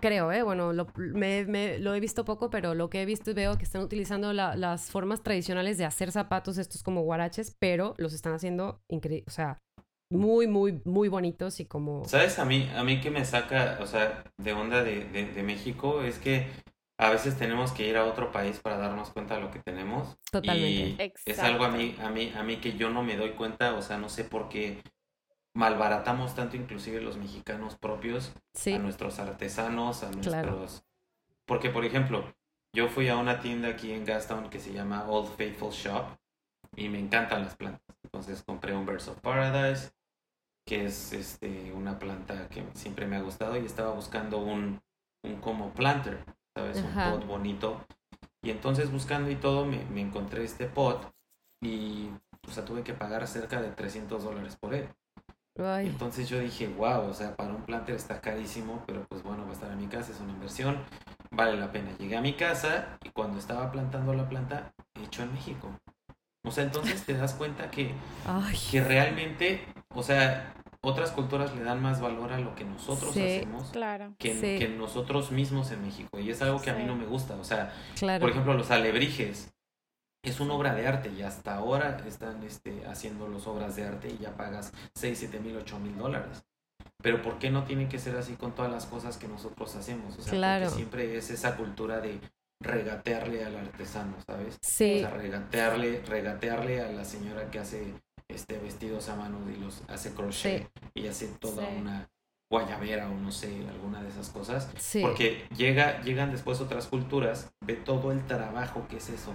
creo, ¿eh? Bueno, lo, me- lo he visto poco, pero lo que he visto y veo que están utilizando la- las formas tradicionales de hacer zapatos, estos como guaraches, pero los están haciendo increíble, o muy, muy, muy bonitos y como... ¿Sabes? A mí, a mí que me saca, o sea, de onda de, de, de México es que a veces tenemos que ir a otro país para darnos cuenta de lo que tenemos. Totalmente. Y es algo a mí, a mí, a mí que yo no me doy cuenta, o sea, no sé por qué malbaratamos tanto inclusive los mexicanos propios Sí, a nuestros artesanos, a nuestros... Claro. Porque, por ejemplo, yo fui a una tienda aquí en Gastown que se llama Old Faithful Shop y me encantan las plantas. Entonces compré un Birds of Paradise, que es este, una planta que siempre me ha gustado y estaba buscando un, un como planter, ¿sabes? Ajá. Un pot bonito. Y entonces buscando y todo me, me encontré este pot y o sea, tuve que pagar cerca de 300 dólares por él. Ay, Entonces yo dije, wow, o sea, para un planter está carísimo, pero pues bueno, va a estar en mi casa, es una inversión, vale la pena. Llegué a mi casa y cuando estaba plantando la planta, hecho en México. O sea, entonces te das cuenta que, ay, que realmente, o sea, otras culturas le dan más valor a lo que nosotros Sí. hacemos Claro. que, Sí. que nosotros mismos en México. Y es algo que a mí no me gusta. O sea, claro. por ejemplo, los alebrijes es una obra de arte y hasta ahora están este, haciendo las obras de arte y ya pagas 6, 7 mil, 8 mil dólares. Pero ¿por qué no tiene que ser así con todas las cosas que nosotros hacemos? O sea, Claro. porque siempre es esa cultura de regatearle al artesano, ¿sabes? Sí, O sea, regatearle, regatearle a la señora que hace este vestidos a mano y los hace crochet y hace toda Sí. una guayabera o no sé, alguna de esas cosas. sí. Porque llega, llegan después otras culturas, ve todo el trabajo que es eso,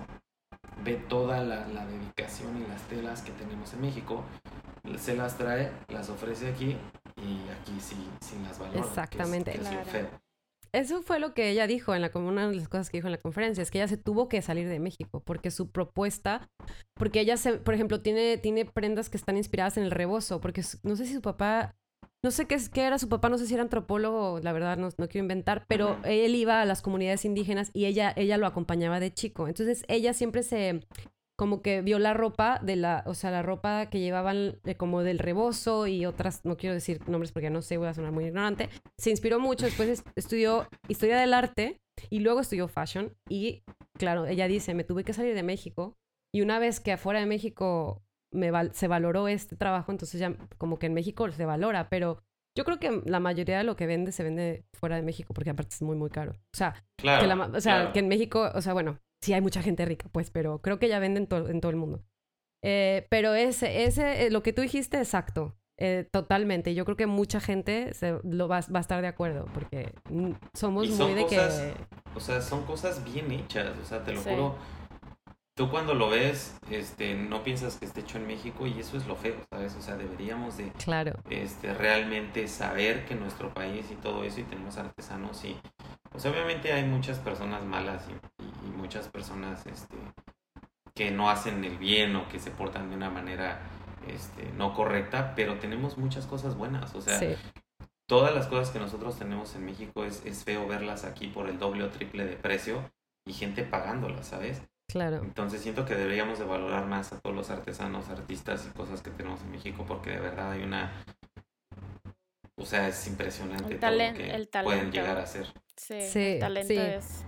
ve toda la, la dedicación y las telas que tenemos en México, se las trae, las ofrece aquí y aquí sí, sí las valora. que es- Exactamente. que es lo Claro. feo. Eso fue lo que ella dijo en la una de las cosas que dijo en la conferencia, es que ella se tuvo que salir de México porque su propuesta, porque ella se, por ejemplo, tiene tiene prendas que están inspiradas en el rebozo, porque no sé si su papá no sé qué, qué era su papá, no sé si era antropólogo, la verdad no, no quiero inventar, pero él iba a las comunidades indígenas y ella, ella lo acompañaba de chico. Entonces ella siempre se, como que vio la ropa de la, o sea, la ropa que llevaban de- como del rebozo y otras, no quiero decir nombres porque no sé, voy a sonar muy ignorante. Se inspiró mucho, después es- estudió historia del arte y luego estudió fashion y claro, ella dice, me tuve que salir de México y una vez que afuera de México me val- se valoró este trabajo, entonces ya como que en México se valora, pero yo creo que la mayoría de lo que vende se vende fuera de México porque aparte es muy, muy caro. O sea, Claro. que la o sea, claro. que en México, o sea, bueno, sí hay mucha gente rica, pues, pero creo que ya venden to- en todo el mundo. Eh, pero ese, ese, eh, lo que tú dijiste, exacto, eh, totalmente. Yo creo que mucha gente se, lo va, va a estar de acuerdo, porque mm, somos Y son muy de cosas- que... O sea, son cosas bien hechas, o sea, te lo Sí. juro. Tú cuando lo ves, este, no piensas que esté hecho en México y eso es lo feo, ¿sabes? O sea, deberíamos de Claro, este, realmente saber que nuestro país y todo eso y tenemos artesanos y pues obviamente hay muchas personas malas y muchas personas este, que no hacen el bien o que se portan de una manera este, no correcta, pero tenemos muchas cosas buenas, o sea, sí, todas las cosas que nosotros tenemos en México es, es feo verlas aquí por el doble o triple de precio y gente pagándolas, ¿sabes? claro. Entonces siento que deberíamos de valorar más a todos los artesanos, artistas y cosas que tenemos en México porque de verdad hay una o sea, es impresionante El todo lo que el pueden talento. llegar a ser. Sí, Sí, el talento sí. es...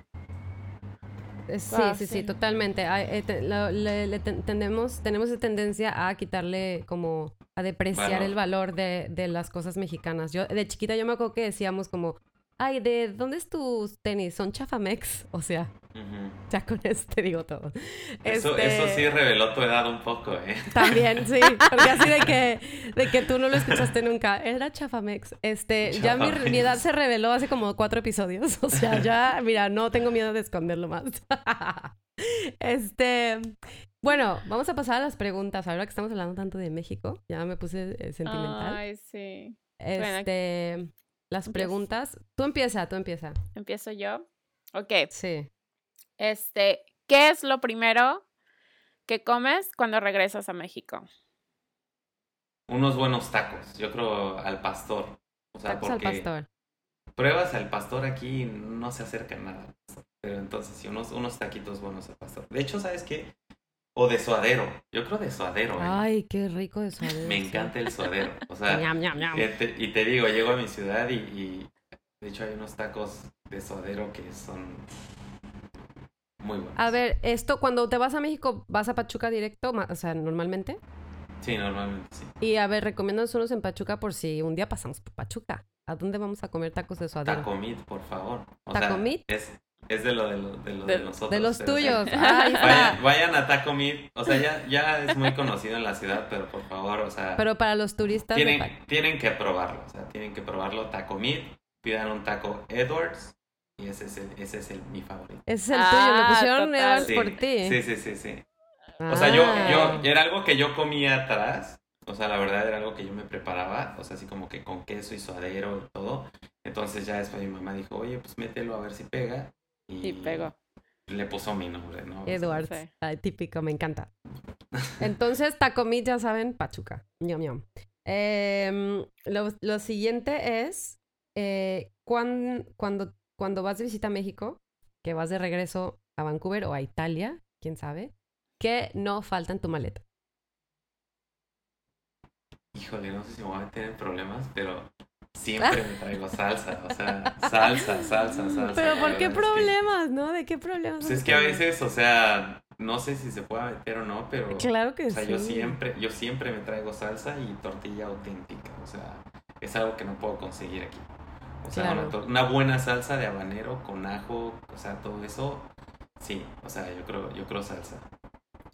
Sí, sí, sí, sí. totalmente. Ay, eh, te- lo- le- le ten- tendemos, tenemos esa tendencia a quitarle como a depreciar el valor de, de las cosas mexicanas. Yo de chiquita yo me acuerdo que decíamos como, ay, ¿de dónde es tus tenis? ¿Son chafamex? O sea, Ujú. ya con eso te digo todo. Eso, Este, eso sí reveló tu edad un poco, ¿eh? También, sí, porque así de que, de que tú no lo escuchaste nunca. Era Chafamex. Este, ya mi, edad se reveló hace como cuatro episodios. O sea, ya, mira, no tengo miedo de esconderlo más. Este, bueno, vamos a pasar a las preguntas. Ahora que estamos hablando tanto de México, ya me puse eh, sentimental. Ay, sí. bueno. Las preguntas. Tú empieza, tú empieza. ¿Empiezo yo? Ok. Sí. Este, ¿qué es lo primero que comes cuando regresas a México? Unos buenos tacos, yo creo al pastor. O sea, Tacos al porque pastor. pruebas al pastor aquí y no se acerca nada. al pastor. Pero entonces sí, unos, unos taquitos buenos al pastor. De hecho, ¿sabes qué? O de suadero. Yo creo de suadero. ¿eh? Ay, qué rico de suadero. Me encanta el suadero. O sea, Ñam, ñam, ñam. y te, y te digo, llego a mi ciudad y, y de hecho hay unos tacos de suadero que son muy buenos. A ver, esto, cuando te vas a México, ¿vas a Pachuca directo? O sea, normalmente. Sí, normalmente sí. Y a ver, recomiéndanos unos en Pachuca por si un día pasamos por Pachuca. ¿A dónde vamos a comer tacos de suadero? Taco meat, por favor. O ¿Taco sea, meat? Es, es de lo de, lo, de, lo De- de nosotros. de los tuyos. Vayan, vayan a Taco Meat. O sea, ya, ya es muy conocido en la ciudad, pero por favor, o sea, Pero para los turistas. tienen, tienen que probarlo. O sea, tienen que probarlo. Taco Meat. Pidan un taco Edwards. Y ese es, el, ese es el, mi favorito. Ese es el Ah, tuyo, lo pusieron total. Edwards Sí, por ti. Sí, sí, sí, sí. O sea, yo, Ah. yo, era algo que yo comía atrás. O sea, la verdad era algo que yo me preparaba. O sea, así como que con queso y suadero y todo. Entonces ya después mi mamá dijo, oye, pues mételo a ver si pega. Y pegó. Le puso mi nombre, ¿no? Sí. Ay, típico, me encanta. Entonces, Taco Meat, ya saben, Pachuca. Ñam, ñam. Em, lo, lo siguiente es, eh, cuan- cuando, cuando vas de visita a México, que vas de regreso a Vancouver o a Italia, quién sabe, que no falta en tu maleta. Híjole, no sé si me voy a meter en problemas, pero siempre me traigo salsa. O sea, salsa, salsa, salsa. Pero ¿por qué verdad es que- problemas, no? ¿De qué problemas? Pues es que a veces, o sea, no sé si se pueda meter o no, pero... Claro que O sea, sí. yo siempre, yo siempre me traigo salsa y tortilla auténtica. O sea, es algo que no puedo conseguir aquí. O sea, Claro. una, buena salsa de habanero con ajo, o sea, todo eso, sí. O sea, yo creo, yo creo salsa.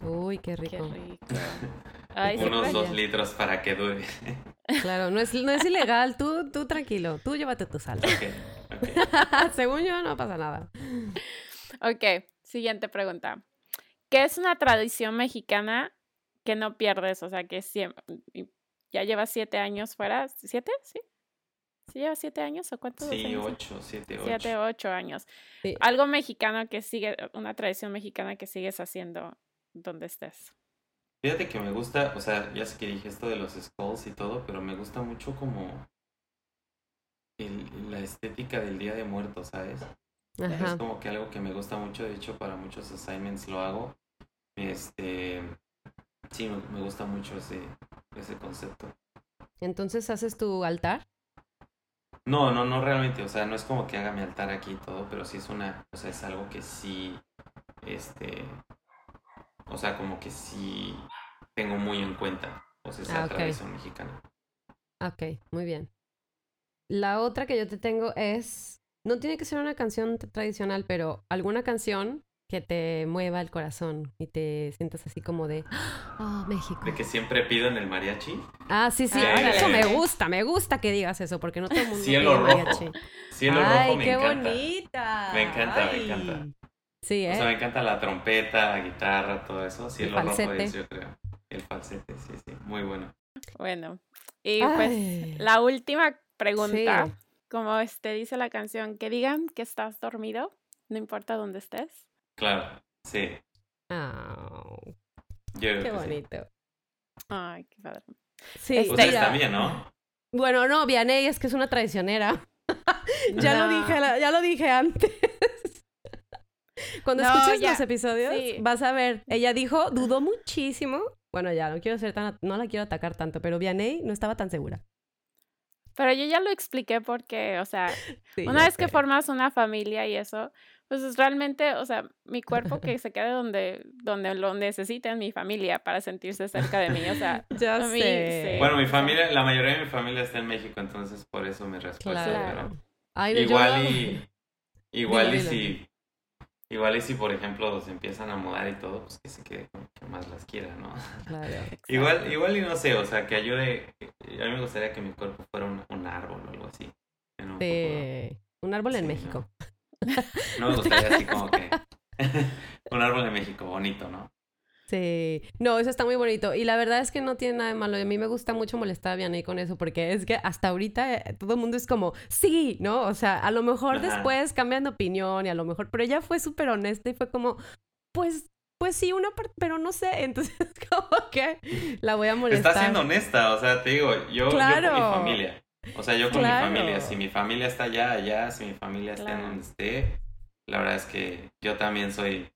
Uy, qué Qué rico. Ay, Unos dos litros para que dure. Claro, no es, no es ilegal. Tú, tú tranquilo. Tú llévate tu salsa. Ok, ok. Según yo, no pasa nada. Ok, siguiente pregunta. ¿Qué es una tradición mexicana que no pierdes? O sea, que siempre... ¿Ya llevas siete años fuera? ¿Siete? ¿Sí? ¿Sí llevas siete años o cuántos Sí, años? ocho, siete, ocho. Siete, ocho años. Sí. Algo mexicano que sigue, una tradición mexicana que sigues haciendo donde estés. Fíjate que me gusta, o sea, ya sé que dije esto de los skulls y todo, pero me gusta mucho como el- la estética del Día de Muertos, ¿sabes? Es como que algo que me gusta mucho, de hecho para muchos assignments lo hago. Este, sí, me, me gusta mucho ese, ese concepto. Entonces haces tu altar. No, no, no realmente, o sea, no es como que haga mi altar aquí y todo, pero sí es una, o sea, es algo que sí, este, o sea, como que sí tengo muy en cuenta, sea, esa Ah, ok. tradición mexicana. Ok, muy bien. La otra que yo te tengo es, no tiene que ser una canción tradicional, pero alguna canción que te mueva el corazón y te sientas así como de, oh, México. De que siempre pido en el mariachi, Ah, sí, sí, Ah, ay, eso me gusta, me gusta que digas eso, porque no todo el mundo Cielo pide rojo. mariachi. cielo Ay, rojo me qué encanta. bonita. Me encanta, me Ay. encanta. Sí, O ¿eh? sea, me encanta la trompeta, la guitarra, todo eso. Cielo rojo falsete. es, yo creo. El falsete, sí, sí, muy bueno. Bueno, y pues la última pregunta, Sí. como este dice la canción, que digan que estás dormido, no importa dónde estés. Claro, sí. Yo creo qué que sí. bonito. Ay, qué padre. Sí, Este- Ustedes mira, también, ¿no? Bueno, no, Vianey es que es una traicionera. ya lo dije, ya lo dije antes. Cuando No, escuches ya. los episodios, Sí. vas a ver. Ella dijo, dudó muchísimo. Bueno, ya, no quiero ser tan, no la quiero atacar tanto, pero Vianey no estaba tan segura. Pero yo ya lo expliqué porque, o sea, una vez que formas una familia y eso, pues es realmente, o sea, mi cuerpo que se quede donde, donde lo necesite en mi familia para sentirse cerca de mí, o sea, ya sé. bueno, mi familia, la mayoría de mi familia está en México, entonces por eso mi respuesta, claro. pero igual y igual y si igual y si por ejemplo se empiezan a mudar y todo, pues que se quede con que más las quiera, ¿no? Claro. igual igual y no sé, o sea, que ayude, a mí me gustaría que mi cuerpo fuera un, un árbol o algo así. Un, sí. un árbol en México. No me gustaría así como que un árbol de México bonito, ¿no? Sí, no, eso está muy bonito. Y la verdad es que no tiene nada de malo. Y a mí me gusta mucho molestar a Vianney con eso, porque es que hasta ahorita eh, todo el mundo es como, sí, ¿no? O sea, a lo mejor después cambian de opinión y a lo mejor, pero ella fue súper honesta y fue como, pues, pues sí, una parte, pero no sé. Entonces, como que la voy a molestar. Está siendo honesta, o sea, te digo, yo, claro. yo con mi familia. O sea, yo con mi familia, si mi familia está allá, allá, si mi familia está en donde esté, la verdad es que yo también soy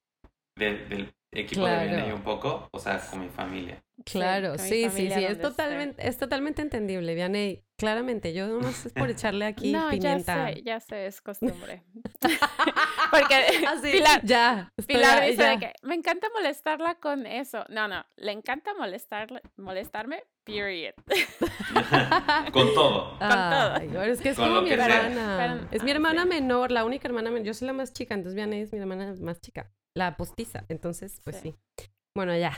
del equipo de Vianney un poco, o sea, con mi familia. Claro, sí, sí, sí, es totalmente, es totalmente entendible, Vianney. Claramente, yo no es por echarle aquí no, pimienta. Ya sé, ya sé, es costumbre. Porque Así, Pilar, ya, Pilar dice que me encanta molestarla con eso. No, no, le encanta molestarle, molestarme, period. con todo. con todo. es que es como mi hermana. es mi hermana menor, la única hermana menor. Yo soy la más chica, entonces Vianney es mi hermana más chica. La postiza, entonces, pues sí. Bueno, ya,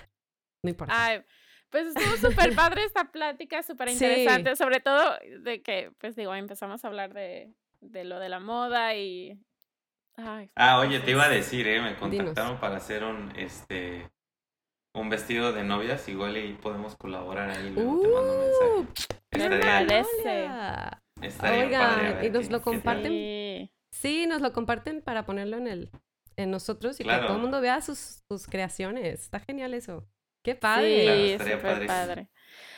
no importa. Ay, pues estuvo súper padre esta plática, súper interesante, sobre todo de que, pues digo, empezamos a hablar de, de lo de la moda y... ah, oye, te iba a decir, ¿eh? Me contactaron para hacer un, este, un vestido de novias, igual y podemos colaborar ahí, luego te mando un mensaje. Estaría, estaría Oigan, y nos lo comparten. Sí. nos lo comparten para ponerlo en el, en nosotros y que todo el mundo vea sus, sus creaciones. Está genial eso. Qué padre. Sí, súper padre.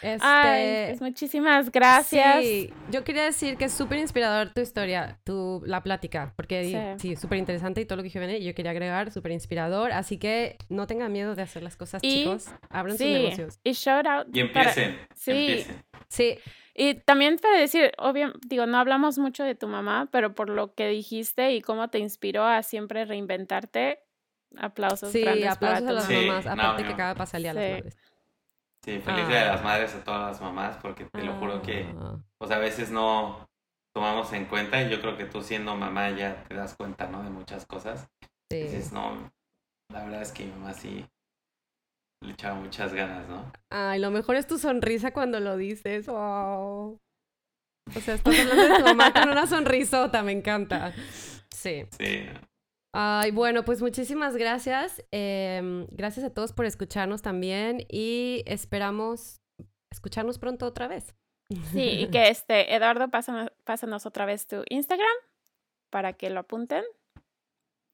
Este, Ay, pues muchísimas gracias. Sí, yo quería decir que es súper inspirador tu historia, tu, la plática, porque sí, súper interesante y todo lo que dije yo quería agregar, súper inspirador, así que no tengan miedo de hacer las cosas, chicos, abran sus negocios. Y shout out. Y empiecen. Sí. Sí. Y también para decir, obvio, digo, no hablamos mucho de tu mamá, pero por lo que dijiste y cómo te inspiró a siempre reinventarte, Aplausos sí, grandes aplausos para a las mamás, aparte que acaba de pasar el día de las madres. Sí, feliz día de las madres a todas las mamás, porque te lo juro que, ah. pues a veces no tomamos en cuenta y yo creo que tú siendo mamá ya te das cuenta, ¿no? De muchas cosas. Sí. Dices, no, la verdad es que mi mamá sí le echaba muchas ganas, ¿no? Ay, lo mejor es tu sonrisa cuando lo dices, wow. O sea, estás hablando de tu mamá con una sonrisota, me encanta. Sí. Sí. Ay, bueno, pues muchísimas gracias. Em, gracias a todos por escucharnos también y esperamos escucharnos pronto otra vez. Sí, y que este, Eduardo, pásanos, pásanos otra vez tu Instagram para que lo apunten.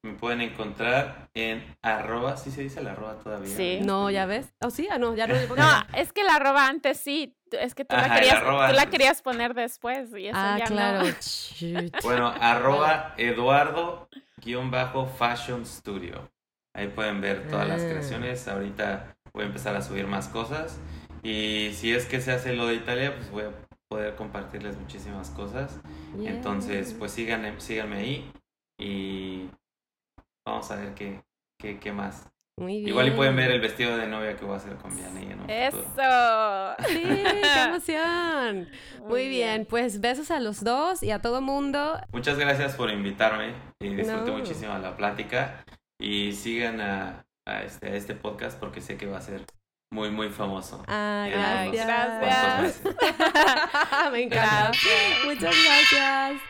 Me pueden encontrar en arroba, ¿sí se dice la arroba todavía? Sí. No, ya ves. ¿Oh, sí? Ah, no, ya no. no, es que la arroba antes sí, es que tú, la, querías, tú la querías poner después y eso ah, ya claro. no. bueno, arroba Eduardo guion bajo Fashion Studio. Ahí pueden ver todas las ah. creaciones. Ahorita voy a empezar a subir más cosas. Y si es que se hace lo de Italia, pues voy a poder compartirles muchísimas cosas. Entonces, pues síganme, síganme ahí y vamos a ver qué, qué, qué más. Muy bien. Igual y pueden ver el vestido de novia que voy a hacer con Vianney en un ¡Eso! ¡Sí! ¡Qué emoción! Muy, bien. pues besos a los dos y a todo mundo. Muchas gracias por invitarme y disfruté muchísimo la plática y sigan a, este, este podcast porque sé que va a ser muy, muy famoso. Ah, gracias. gracias. Me encanta. Muchas gracias.